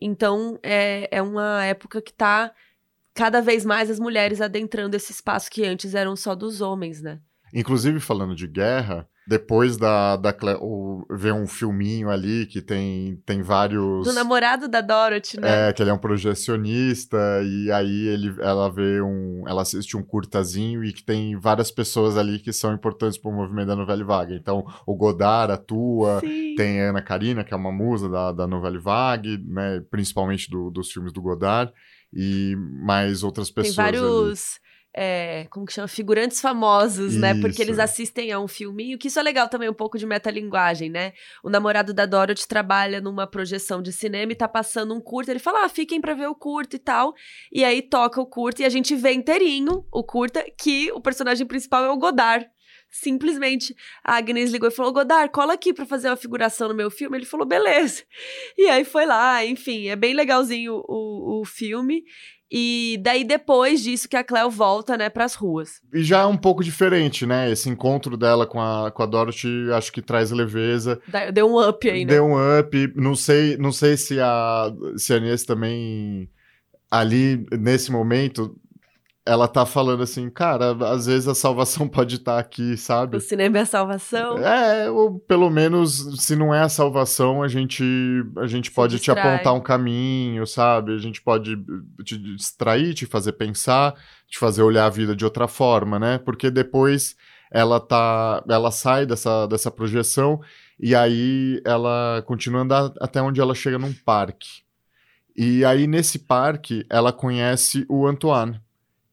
S1: Então é, é uma época que está cada vez mais as mulheres adentrando esse espaço que antes eram só dos homens, né?
S2: Inclusive, falando de guerra, depois da, da o, ver um filminho ali que tem, tem vários.
S1: Do namorado da Dorothy, né?
S2: É, que ele é um projecionista, e aí ele, ela vê um. Ela assiste um curtazinho e que tem várias pessoas ali que são importantes para o movimento da Novelle Vague. Então, o Godard atua,
S1: Sim.
S2: tem a Ana Karina, que é uma musa da, da Novelle Vague, né? Principalmente do, dos filmes do Godard, e mais outras pessoas.
S1: Tem vários. Ali é, como que chama? Figurantes famosos,
S2: Isso.
S1: né? Porque eles assistem a um filminho, que isso é legal também, um pouco de metalinguagem, né? O namorado da Dorothy trabalha numa projeção de cinema e tá passando um curto, ele fala, ah, fiquem pra ver o curto e tal. E aí toca o curto e a gente vê inteirinho o curta, que o personagem principal é o Godard. Simplesmente, a Agnes ligou e falou: Godard, cola aqui pra fazer uma figuração no meu filme. Ele falou: beleza. E aí foi lá, enfim, é bem legalzinho o, o filme. E daí, depois disso, que a Cleo volta, né, pras ruas.
S2: E já é um pouco diferente, né? Esse encontro dela com a, com a Dorothy, acho que traz leveza.
S1: Deu um up aí, né?
S2: Deu um up. Não sei, não sei se a, se a Inês também, ali, nesse momento, ela tá falando assim, cara, às vezes a salvação <laughs> pode estar tá aqui, sabe?
S1: O cinema é a salvação.
S2: É, ou pelo menos, se não é a salvação, a gente, a gente pode distrai. te apontar um caminho, sabe? A gente pode te distrair, te fazer pensar, te fazer olhar a vida de outra forma, né? Porque depois ela tá, ela sai dessa, dessa projeção e aí ela continua andando até onde ela chega num parque. E aí nesse parque ela conhece o Antoine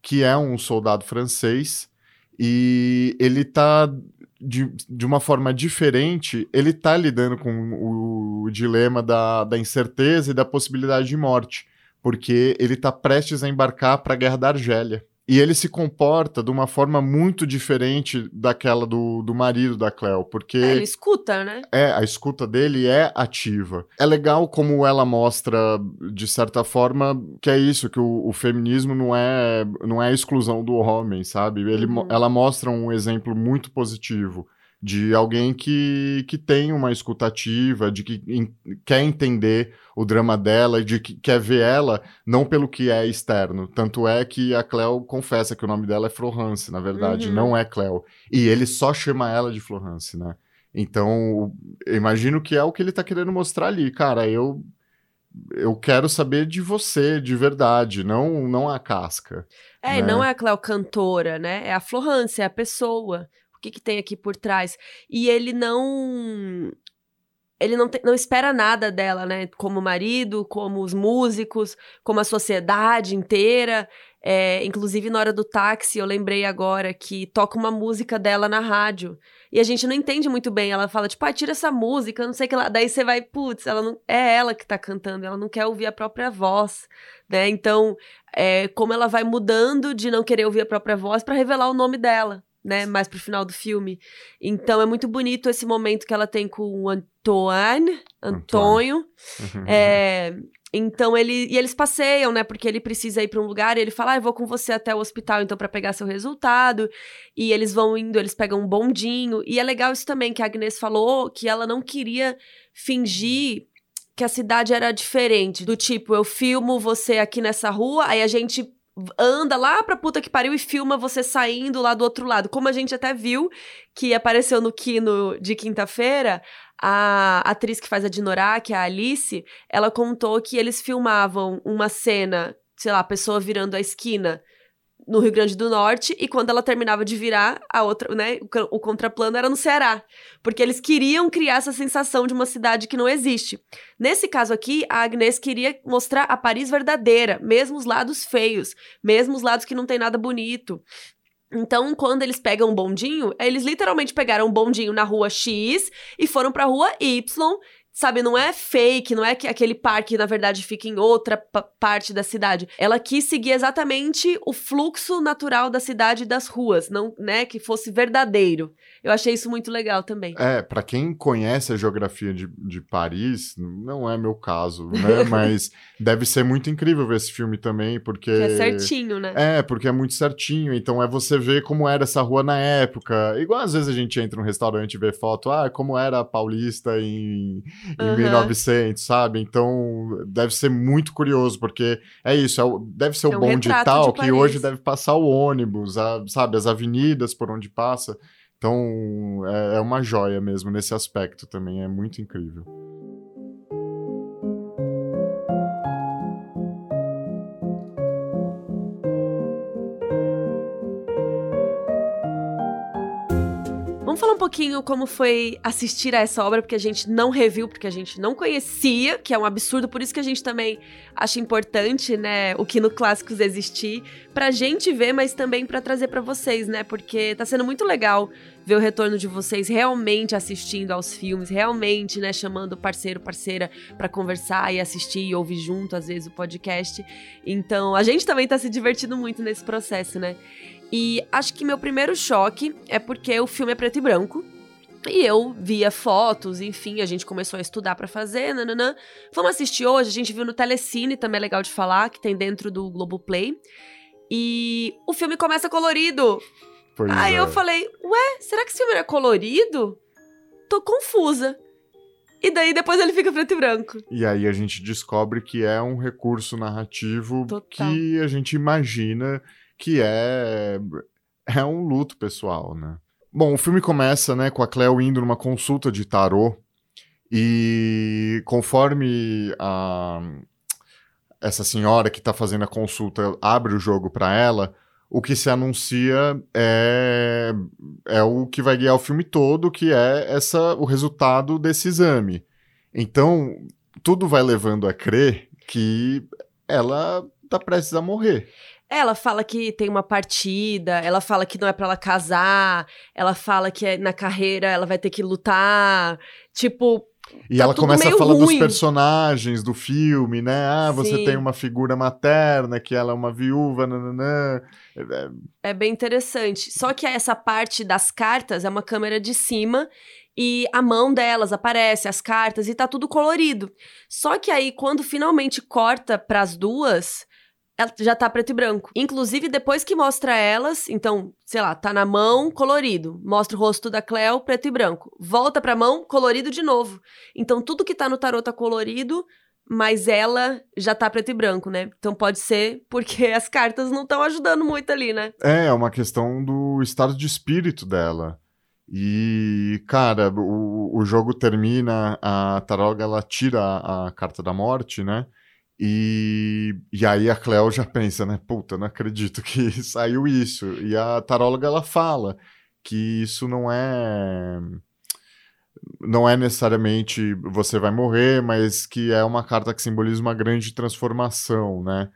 S2: que é um soldado francês, e ele tá de, de uma forma diferente, ele tá lidando com o dilema da, da incerteza e da possibilidade de morte, porque ele tá prestes a embarcar para a Guerra da Argélia. E ele se comporta de uma forma muito diferente daquela do, do marido da Cleo, porque... É,
S1: ele escuta, né?
S2: É, a escuta dele é ativa. É legal como ela mostra, de certa forma, que é isso, que o, o feminismo não é, não é a exclusão do homem, sabe? Ele, uhum. Ela mostra um exemplo muito positivo de alguém que, que tem uma escutativa, de que in, quer entender o drama dela e de que quer ver ela não pelo que é externo. Tanto é que a Cleo confessa que o nome dela é Florence, na verdade, uhum. não é Cleo. E ele só chama ela de Florence, né? Então, eu imagino que é o que ele tá querendo mostrar ali. Cara, eu eu quero saber de você, de verdade, não não a casca.
S1: É, né? não é a Cleo cantora, né? É a Florence, é a pessoa o que, que tem aqui por trás. E ele não. Ele não, te, não espera nada dela, né? Como marido, como os músicos, como a sociedade inteira. É, inclusive, na hora do táxi, eu lembrei agora que toca uma música dela na rádio. E a gente não entende muito bem. Ela fala, tipo, ah, tira essa música, não sei o que lá. Daí você vai, putz, ela não, é ela que tá cantando, ela não quer ouvir a própria voz, né? Então, é, como ela vai mudando de não querer ouvir a própria voz para revelar o nome dela né, mais pro final do filme. Então é muito bonito esse momento que ela tem com o Antoine, Antônio. Uhum. É, então ele e eles passeiam, né, porque ele precisa ir para um lugar e ele fala: ah, "Eu vou com você até o hospital então para pegar seu resultado". E eles vão indo, eles pegam um bondinho. E é legal isso também que a Agnes falou que ela não queria fingir que a cidade era diferente, do tipo, eu filmo você aqui nessa rua, aí a gente anda lá pra puta que pariu e filma você saindo lá do outro lado. Como a gente até viu que apareceu no Kino de quinta-feira, a atriz que faz a Dinorah, que é a Alice, ela contou que eles filmavam uma cena, sei lá, a pessoa virando a esquina no Rio Grande do Norte e quando ela terminava de virar, a outra, né, o, contraplano era no Ceará, porque eles queriam criar essa sensação de uma cidade que não existe. Nesse caso aqui, a Agnes queria mostrar a Paris verdadeira, mesmo os lados feios, mesmo os lados que não tem nada bonito. Então, quando eles pegam um bondinho, eles literalmente pegaram um bondinho na rua X e foram para a rua Y Sabe, não é fake, não é que aquele parque, na verdade, fica em outra parte da cidade. Ela quis seguir exatamente o fluxo natural da cidade e das ruas, não, né, que fosse verdadeiro. Eu achei isso muito legal também.
S2: É, para quem conhece a geografia de, de Paris, não é meu caso, né? <laughs> Mas deve ser muito incrível ver esse filme também, porque. Que
S1: é certinho, né?
S2: É, porque é muito certinho. Então é você ver como era essa rua na época. Igual às vezes a gente entra num restaurante e vê foto, ah, como era a Paulista em, em uhum. 1900, sabe? Então deve ser muito curioso, porque é isso, é o, deve ser o é um bonde tal, de que hoje deve passar o ônibus, a, sabe? As avenidas por onde passa. Então, é, é uma joia mesmo nesse aspecto também, é muito incrível.
S1: Vamos falar um pouquinho como foi assistir a essa obra, porque a gente não reviu, porque a gente não conhecia, que é um absurdo, por isso que a gente também acha importante, né, o que no Clássicos existir, pra gente ver, mas também para trazer para vocês, né, porque tá sendo muito legal ver o retorno de vocês realmente assistindo aos filmes, realmente, né, chamando parceiro, parceira para conversar e assistir e ouvir junto, às vezes, o podcast. Então, a gente também tá se divertindo muito nesse processo, né? E acho que meu primeiro choque é porque o filme é preto e branco. E eu via fotos, enfim, a gente começou a estudar para fazer, nananã. Vamos assistir hoje, a gente viu no Telecine, também é legal de falar, que tem dentro do Globoplay. E o filme começa colorido. Pois Aí é. eu falei, ué, será que esse filme é colorido? Tô confusa. E daí depois ele fica preto e branco.
S2: E aí a gente descobre que é um recurso narrativo Total. que a gente imagina que é é um luto pessoal, né? Bom, o filme começa, né, com a Cleo indo numa consulta de tarô e conforme a essa senhora que está fazendo a consulta abre o jogo para ela, o que se anuncia é, é o que vai guiar o filme todo, que é essa o resultado desse exame. Então, tudo vai levando a crer que ela está prestes a morrer.
S1: Ela fala que tem uma partida, ela fala que não é para ela casar, ela fala que é, na carreira ela vai ter que lutar. Tipo,
S2: e tá ela começa a falar ruim. dos personagens do filme, né? Ah, você Sim. tem uma figura materna, que ela é uma viúva, nananã.
S1: É, é... é bem interessante. Só que essa parte das cartas é uma câmera de cima e a mão delas aparece, as cartas, e tá tudo colorido. Só que aí, quando finalmente corta pras duas, já tá preto e branco. Inclusive, depois que mostra elas, então, sei lá, tá na mão, colorido. Mostra o rosto da Cleo, preto e branco. Volta pra mão, colorido de novo. Então, tudo que tá no tarot tá colorido, mas ela já tá preto e branco, né? Então pode ser porque as cartas não estão ajudando muito ali, né?
S2: É, é uma questão do estado de espírito dela. E, cara, o, o jogo termina, a Taroga ela tira a, a carta da morte, né? E, e aí a Cleo já pensa, né? Puta, não acredito que <laughs> saiu isso. E a taróloga ela fala que isso não é não é necessariamente você vai morrer, mas que é uma carta que simboliza uma grande transformação, né?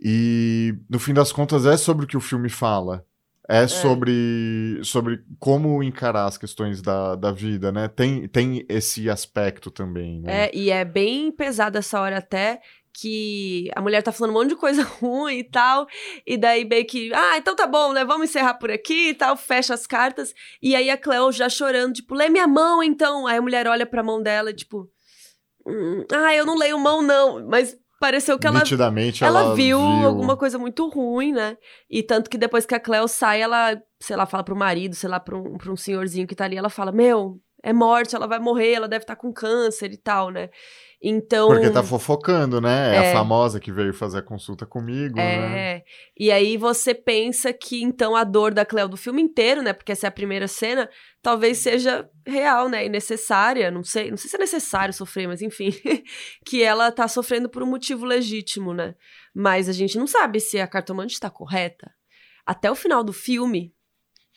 S2: E no fim das contas é sobre o que o filme fala. É, é. sobre, sobre como encarar as questões da, da vida, né? Tem, tem esse aspecto também, né?
S1: É, e é bem pesado essa hora até, que a mulher tá falando um monte de coisa <laughs> ruim e tal, e daí meio que, ah, então tá bom, né, vamos encerrar por aqui e tal, fecha as cartas, e aí a Cleo já chorando, tipo, lê minha mão então, aí a mulher olha pra mão dela, tipo, hum, ah, eu não leio mão não, mas pareceu que ela, ela, ela viu, viu, alguma coisa muito ruim, né, e tanto que depois que a Cleo sai, ela, sei lá, fala pro marido, sei lá, pra um, pra um senhorzinho que tá ali, ela fala, meu, é morte, ela vai morrer, ela deve estar tá com câncer e tal, né, então.
S2: Porque tá fofocando, né? É, é, a famosa que veio fazer a consulta comigo, é.
S1: né? E aí você pensa que então a dor da Cleo do filme inteiro, né? Porque essa é a primeira cena, talvez seja real, né? E necessária. Não sei, não sei se é necessário sofrer, mas enfim. <laughs> que ela tá sofrendo por um motivo legítimo, né? Mas a gente não sabe se a cartomante está correta. Até o final do filme,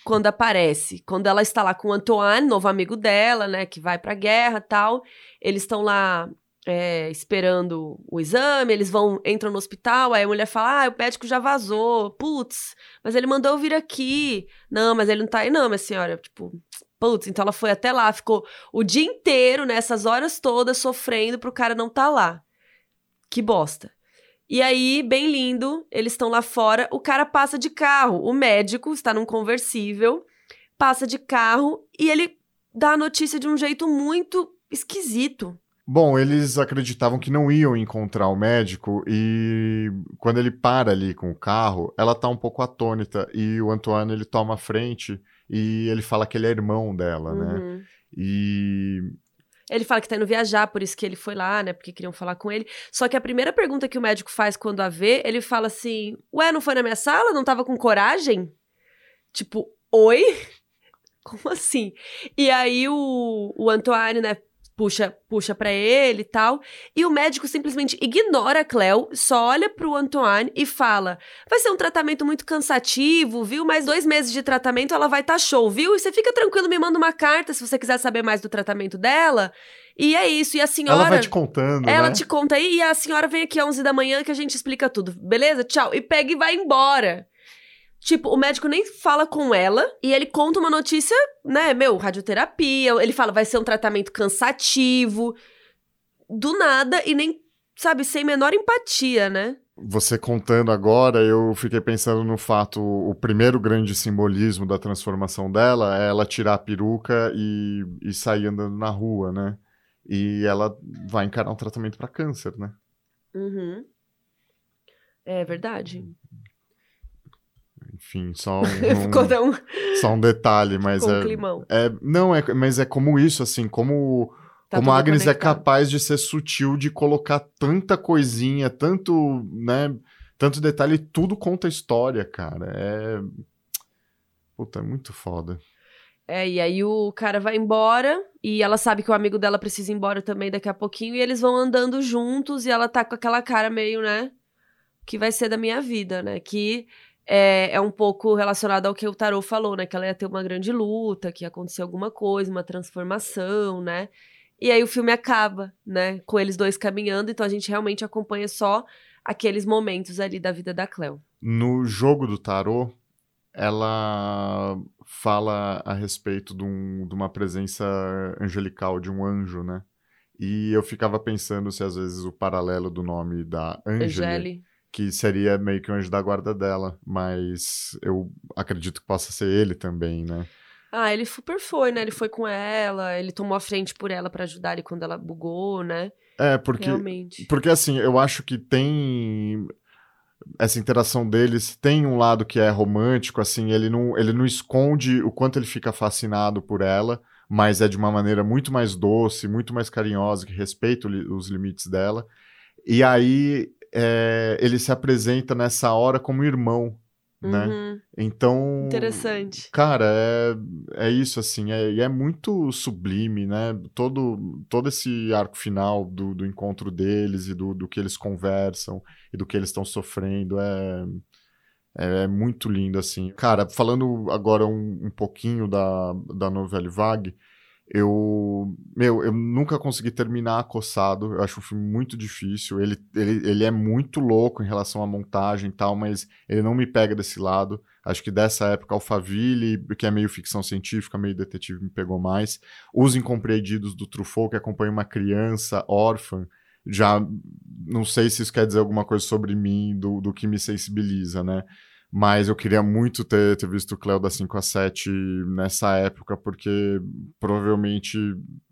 S1: quando aparece, quando ela está lá com o Antoine, novo amigo dela, né, que vai pra guerra tal, eles estão lá é, esperando o exame, eles vão, entram no hospital, aí a mulher fala, ah, o médico já vazou, putz, mas ele mandou eu vir aqui, não, mas ele não tá aí não, minha senhora, tipo, putz, então ela foi até lá, ficou o dia inteiro, nessas né, horas todas, sofrendo pro cara não tá lá, que bosta. E aí, bem lindo, eles estão lá fora, o cara passa de carro, o médico está num conversível, passa de carro e ele dá a notícia de um jeito muito esquisito.
S2: Bom, eles acreditavam que não iam encontrar o médico e quando ele para ali com o carro, ela tá um pouco atônita e o Antoine ele toma a frente e ele fala que ele é irmão dela, né? uhum. né? E
S1: ele fala que tá indo viajar, por isso que ele foi lá, né? Porque queriam falar com ele. Só que a primeira pergunta que o médico faz quando a vê, ele fala assim: Ué, não foi na minha sala? Não tava com coragem? Tipo, oi? <laughs> Como assim? E aí o, o Antoine, né, puxa puxa para ele e tal. E o médico simplesmente ignora a Cleo, só olha pro Antoine e fala: vai ser um tratamento muito cansativo, viu? Mais dois meses de tratamento ela vai estar tá show, viu? E você fica tranquilo, me manda uma carta se você quiser saber mais do tratamento dela. E é isso. E a senhora.
S2: Ela vai te contando.
S1: Ela
S2: né?
S1: te conta aí e a senhora vem aqui às 11 da manhã que a gente explica tudo. Beleza? Tchau. E pega e vai embora. Tipo, o médico nem fala com ela e ele conta uma notícia, né? Meu, radioterapia. Ele fala, vai ser um tratamento cansativo. Do nada e nem, sabe, sem menor empatia, né?
S2: Você contando agora, eu fiquei pensando no fato, o primeiro grande simbolismo da transformação dela é ela tirar a peruca e, e sair andando na rua, né? E ela vai encarar um tratamento para câncer, né?
S1: Uhum. É verdade.
S2: Enfim, só <laughs> um, um, só um detalhe, <laughs> mas é,
S1: um
S2: é não é, mas é como isso assim, como tá como a Agnes é conectado. é capaz de ser sutil de colocar tanta coisinha, tanto, né, tanto detalhe, tudo conta história, cara. É Puta, é muito foda.
S1: É, e aí o cara vai embora e ela sabe que o amigo dela precisa ir embora também daqui a pouquinho e eles vão andando juntos e ela tá com aquela cara meio, né, que vai ser da minha vida, né? Que é, é um pouco relacionado ao que o Tarot falou, né? Que ela ia ter uma grande luta, que ia acontecer alguma coisa, uma transformação, né? E aí o filme acaba, né? Com eles dois caminhando, então a gente realmente acompanha só aqueles momentos ali da vida da Cleo.
S2: No jogo do Tarot, ela fala a respeito de, um, de uma presença angelical, de um anjo, né? E eu ficava pensando se às vezes o paralelo do nome da Angeli que seria meio que um anjo da guarda dela, mas eu acredito que possa ser ele também, né?
S1: Ah, ele super foi, né? Ele foi com ela, ele tomou a frente por ela para ajudar ele quando ela bugou, né?
S2: É, porque. Realmente. Porque assim, eu acho que tem. essa interação deles tem um lado que é romântico, assim, ele não, ele não esconde o quanto ele fica fascinado por ela, mas é de uma maneira muito mais doce, muito mais carinhosa, que respeita os limites dela. E aí é, ele se apresenta nessa hora como irmão, né?
S1: Uhum.
S2: Então.
S1: Interessante.
S2: Cara, é, é isso, assim, é, é muito sublime, né? Todo, todo esse arco final do, do encontro deles e do, do que eles conversam e do que eles estão sofrendo é, é, é, muito lindo, assim. Cara, falando agora um, um pouquinho da, da novela Vague, eu, meu, eu nunca consegui terminar Acossado. Eu acho o filme muito difícil. Ele, ele, ele é muito louco em relação à montagem e tal, mas ele não me pega desse lado. Acho que dessa época, Alphaville, que é meio ficção científica, meio detetive, me pegou mais. Os Incompreendidos do Truffaut, que acompanha uma criança órfã, já não sei se isso quer dizer alguma coisa sobre mim, do, do que me sensibiliza, né? Mas eu queria muito ter, ter visto o Cleo da 5 a 7 nessa época, porque provavelmente,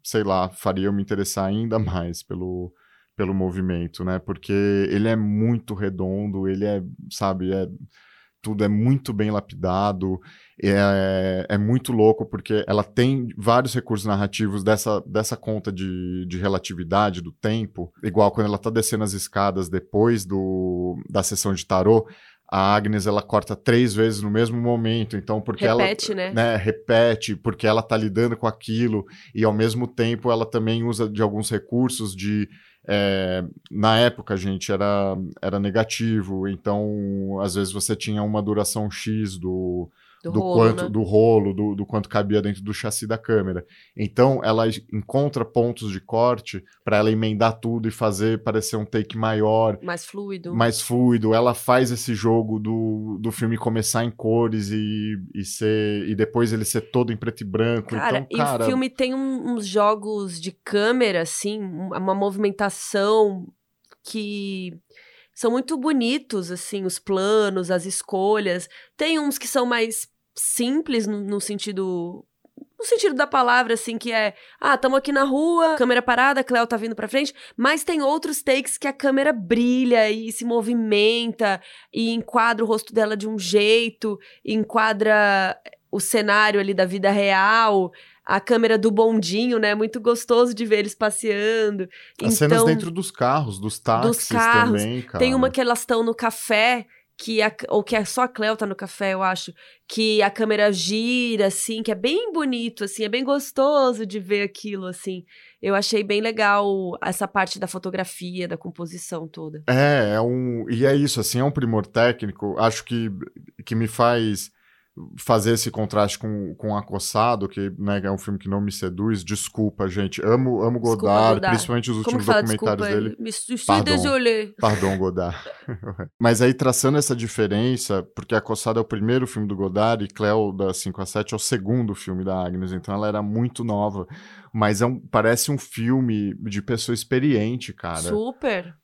S2: sei lá, faria eu me interessar ainda <laughs> mais pelo, pelo movimento, né? Porque ele é muito redondo, ele é, sabe, é, tudo é muito bem lapidado, é, é muito louco, porque ela tem vários recursos narrativos dessa, dessa conta de, de relatividade do tempo, igual quando ela tá descendo as escadas depois do, da sessão de tarô, a Agnes ela corta três vezes no mesmo momento, então porque
S1: repete,
S2: ela
S1: né?
S2: né, repete, porque ela tá lidando com aquilo e ao mesmo tempo ela também usa de alguns recursos de é, na época, gente, era, era negativo, então às vezes você tinha uma duração X do, do, do rolo, quanto né? do rolo, do, do, quanto cabia dentro do chassi da câmera. Então ela encontra pontos de corte para ela emendar tudo e fazer parecer um take maior,
S1: mais fluido.
S2: Mais fluido. Ela faz esse jogo do, do filme começar em cores e, e ser e depois ele ser todo em preto e branco.
S1: Cara,
S2: então, cara...
S1: e o filme tem um, uns jogos de câmera assim, uma movimentação que são muito bonitos, assim, os planos, as escolhas. Tem uns que são mais simples no, no sentido no sentido da palavra, assim, que é, ah, estamos aqui na rua, câmera parada, Cleo tá vindo pra frente, mas tem outros takes que a câmera brilha e se movimenta e enquadra o rosto dela de um jeito, enquadra o cenário ali da vida real a câmera do bondinho, né? Muito gostoso de ver eles passeando.
S2: As então, cenas dentro dos carros, dos táxis dos carros. também, cara.
S1: Tem uma que elas estão no café, que a, ou que é só a Cleo tá no café, eu acho, que a câmera gira, assim, que é bem bonito, assim, é bem gostoso de ver aquilo, assim. Eu achei bem legal essa parte da fotografia, da composição toda.
S2: É, é um. E é isso, assim, é um primor técnico. Acho que, que me faz fazer esse contraste com, com Acossado, que né, é um filme que não me seduz. Desculpa, gente. Amo, amo Godard, desculpa, Godard. principalmente os últimos documentários
S1: desculpa,
S2: dele.
S1: Me pardon,
S2: pardon, Godard. <laughs> Mas aí, traçando essa diferença, porque Acossado é o primeiro filme do Godard e Cleo, da 5 a 7, é o segundo filme da Agnes, então ela era muito nova. Mas é um, parece um filme de pessoa experiente, cara.
S1: Super.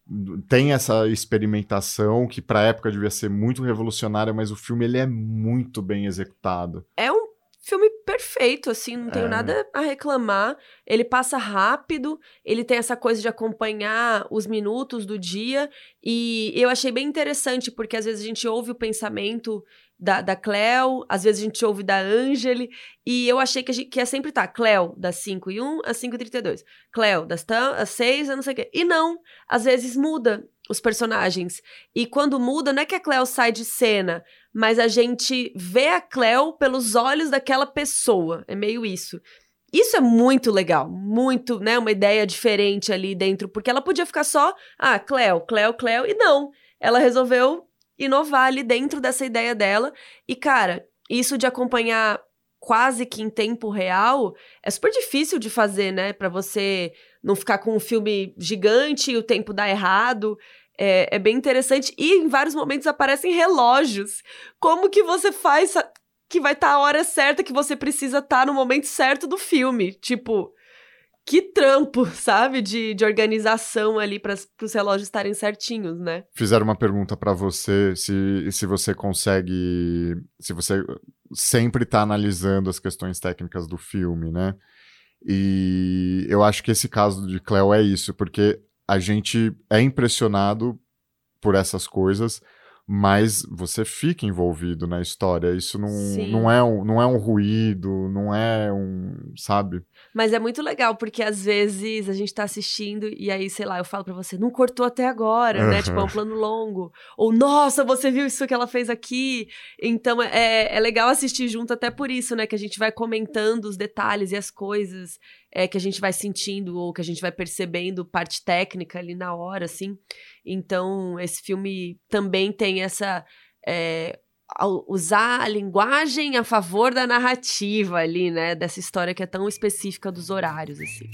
S2: Tem essa experimentação que pra época devia ser muito revolucionária, mas o filme ele é muito bem executado.
S1: É um filme perfeito, assim, não tenho é. nada a reclamar. Ele passa rápido, ele tem essa coisa de acompanhar os minutos do dia, e eu achei bem interessante, porque às vezes a gente ouve o pensamento da, da Cleo, às vezes a gente ouve da Angeli, e eu achei que, gente, que ia sempre tá, Cleo das 5 e 1 às 5 e 32, Cleo das, das 6 a não sei o quê. E não, às vezes muda os personagens. E quando muda, não é que a Cleo sai de cena, mas a gente vê a Cleo pelos olhos daquela pessoa. É meio isso. Isso é muito legal, muito, né? Uma ideia diferente ali dentro, porque ela podia ficar só, ah, Cleo, Cleo, Cleo, e não. Ela resolveu inovar ali dentro dessa ideia dela. E, cara, isso de acompanhar quase que em tempo real é super difícil de fazer, né? Para você não ficar com um filme gigante e o tempo dar errado. É, é, bem interessante. E em vários momentos aparecem relógios. Como que você faz que vai estar tá a hora certa que você precisa estar tá no momento certo do filme? Tipo, que trampo, <laughs> sabe? De, de organização ali para os relógios estarem certinhos, né?
S2: Fizeram uma pergunta para você se, se você consegue. Se você sempre está analisando as questões técnicas do filme, né? E eu acho que esse caso de Cleo é isso, porque a gente é impressionado por essas coisas, mas você fica envolvido na história. Isso não, não, é, um, não é um ruído, não é um. Sabe?
S1: Mas é muito legal, porque às vezes a gente tá assistindo e aí, sei lá, eu falo para você, não cortou até agora, né? Tipo, é um plano longo. Ou, nossa, você viu isso que ela fez aqui? Então é, é legal assistir junto, até por isso, né? Que a gente vai comentando os detalhes e as coisas é, que a gente vai sentindo ou que a gente vai percebendo parte técnica ali na hora, assim. Então, esse filme também tem essa. É, usar a linguagem a favor da narrativa ali, né? Dessa história que é tão específica dos horários, assim.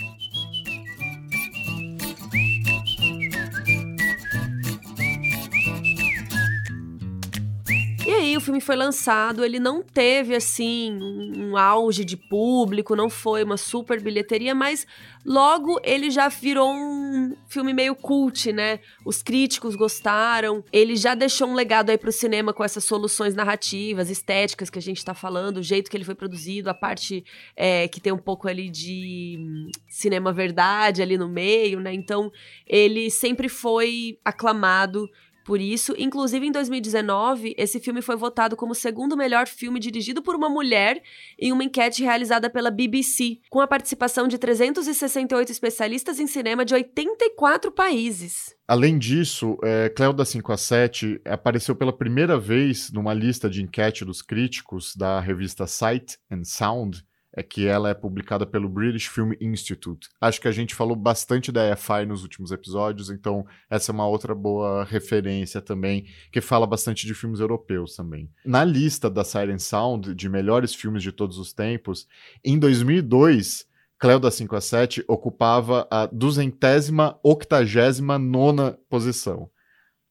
S1: Aí o filme foi lançado, ele não teve assim um auge de público, não foi uma super bilheteria, mas logo ele já virou um filme meio cult, né? Os críticos gostaram, ele já deixou um legado aí pro cinema com essas soluções narrativas, estéticas que a gente tá falando, o jeito que ele foi produzido, a parte é, que tem um pouco ali de cinema verdade ali no meio, né? Então ele sempre foi aclamado por isso. Inclusive, em 2019, esse filme foi votado como o segundo melhor filme dirigido por uma mulher em uma enquete realizada pela BBC, com a participação de 368 especialistas em cinema de 84 países.
S2: Além disso, é, Cléo da 5 a 7 apareceu pela primeira vez numa lista de enquete dos críticos da revista Sight and Sound, é que ela é publicada pelo British Film Institute. Acho que a gente falou bastante da EFI nos últimos episódios, então essa é uma outra boa referência também, que fala bastante de filmes europeus também. Na lista da Siren Sound de melhores filmes de todos os tempos, em 2002, Cleo da 5 a 7 ocupava a duzentésima octagésima nona posição.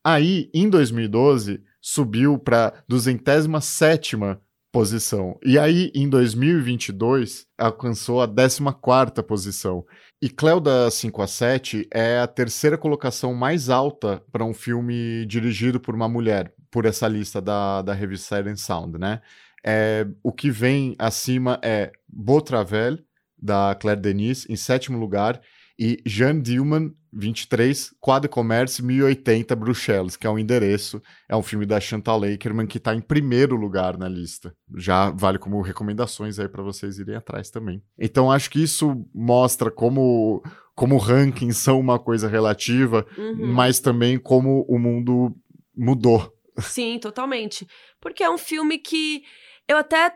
S2: Aí, em 2012, subiu para duzentésima sétima posição. E aí, em 2022, alcançou a 14ª posição. E Cleo da 5 a 7 é a terceira colocação mais alta para um filme dirigido por uma mulher, por essa lista da, da revista Siren Sound, né? É, o que vem acima é Beau Travel, da Claire Denis, em sétimo lugar, e Jean Dillman, 23, Quadro Commerce 1080 Bruxelas, que é um endereço, é um filme da Chantal Akerman que está em primeiro lugar na lista. Já vale como recomendações aí para vocês irem atrás também. Então acho que isso mostra como como rankings são uma coisa relativa, uhum. mas também como o mundo mudou.
S1: Sim, totalmente. Porque é um filme que eu até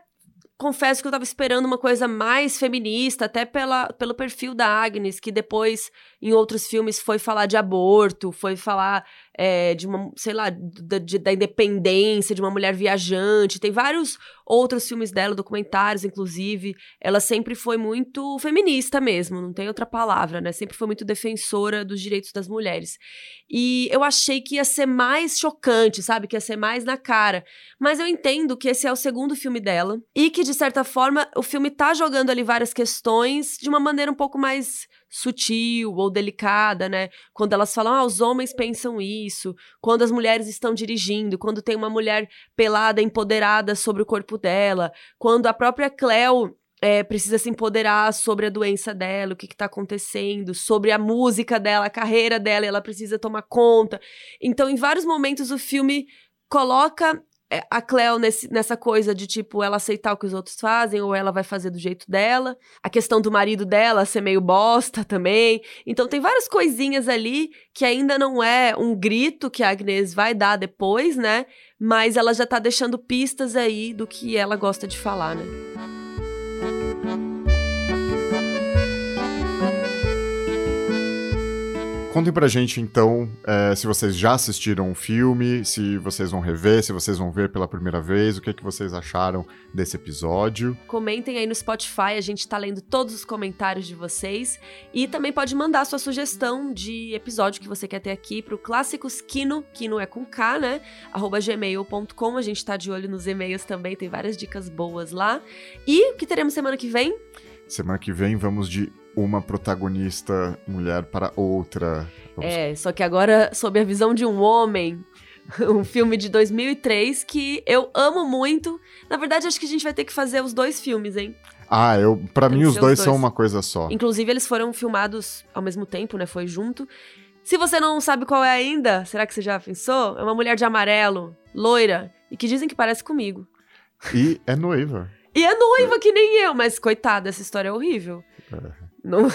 S1: confesso que eu tava esperando uma coisa mais feminista, até pela, pelo perfil da Agnes, que depois, em outros filmes, foi falar de aborto, foi falar é, de uma, sei lá, da, de, da independência, de uma mulher viajante. Tem vários outros filmes dela, documentários, inclusive. Ela sempre foi muito feminista mesmo, não tem outra palavra, né? Sempre foi muito defensora dos direitos das mulheres. E eu achei que ia ser mais chocante, sabe? Que ia ser mais na cara. Mas eu entendo que esse é o segundo filme dela e que, de certa forma, o filme tá jogando ali várias questões de uma maneira um pouco mais sutil ou delicada, né? Quando elas falam, ah, os homens pensam isso, quando as mulheres estão dirigindo, quando tem uma mulher pelada, empoderada sobre o corpo dela, quando a própria Cleo é, precisa se empoderar sobre a doença dela, o que está acontecendo, sobre a música dela, a carreira dela, ela precisa tomar conta. Então, em vários momentos, o filme coloca a Cleo nesse, nessa coisa de, tipo, ela aceitar o que os outros fazem ou ela vai fazer do jeito dela. A questão do marido dela ser meio bosta também. Então tem várias coisinhas ali que ainda não é um grito que a Agnes vai dar depois, né? Mas ela já tá deixando pistas aí do que ela gosta de falar, né?
S2: Contem pra gente, então, é, se vocês já assistiram o filme, se vocês vão rever, se vocês vão ver pela primeira vez, o que, é que vocês acharam desse episódio.
S1: Comentem aí no Spotify, a gente tá lendo todos os comentários de vocês. E também pode mandar sua sugestão de episódio que você quer ter aqui pro Clássicos Kino, Kino é com K, né? Arroba gmail.com, a gente tá de olho nos e-mails também, tem várias dicas boas lá. E o que teremos semana que vem?
S2: Semana que vem vamos de uma protagonista mulher para outra.
S1: Vamos... É, só que agora sob a visão de um homem. <laughs> Um filme de 2003 que eu amo muito. Na verdade, acho que a gente vai ter que fazer os dois filmes, hein?
S2: Ah, eu, para mim os dois, dois, são uma coisa só.
S1: Inclusive, eles foram filmados ao mesmo tempo, né? Foi junto. Se você não sabe qual é ainda, será que você já pensou? É uma mulher de amarelo, loira, e que dizem que parece comigo.
S2: E é noiva.
S1: E é noiva que nem eu, mas coitada, essa história é horrível. É. Não,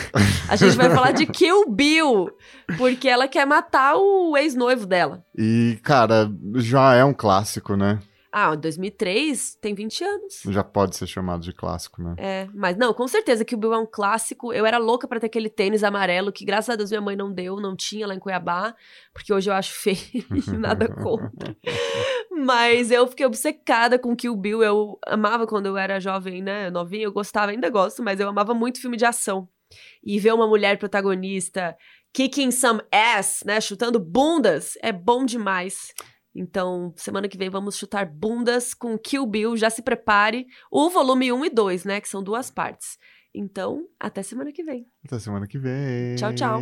S1: a gente vai falar de Kill Bill, porque ela quer matar o ex-noivo dela.
S2: E, cara, já é um clássico, né?
S1: Ah, 2003 tem 20 anos.
S2: Já pode ser chamado de clássico, né?
S1: É, mas não, com certeza que o Bill é um clássico. Eu era louca para ter aquele tênis amarelo que, graças a Deus, minha mãe não deu, não tinha lá em Cuiabá, porque hoje eu acho feio <laughs> e nada <laughs> contra. mas eu fiquei obcecada com Kill Bill. Eu amava quando eu era jovem, né? Novinha, eu gostava, ainda gosto, mas eu amava muito filme de ação. E ver uma mulher protagonista kicking some ass, né? Chutando bundas, é bom demais. Então, semana que vem vamos chutar bundas com Kill Bill. Já se prepare. O volume 1 e 2, né? Que são duas partes. Então, até semana que vem.
S2: Até semana que vem.
S1: Tchau, tchau.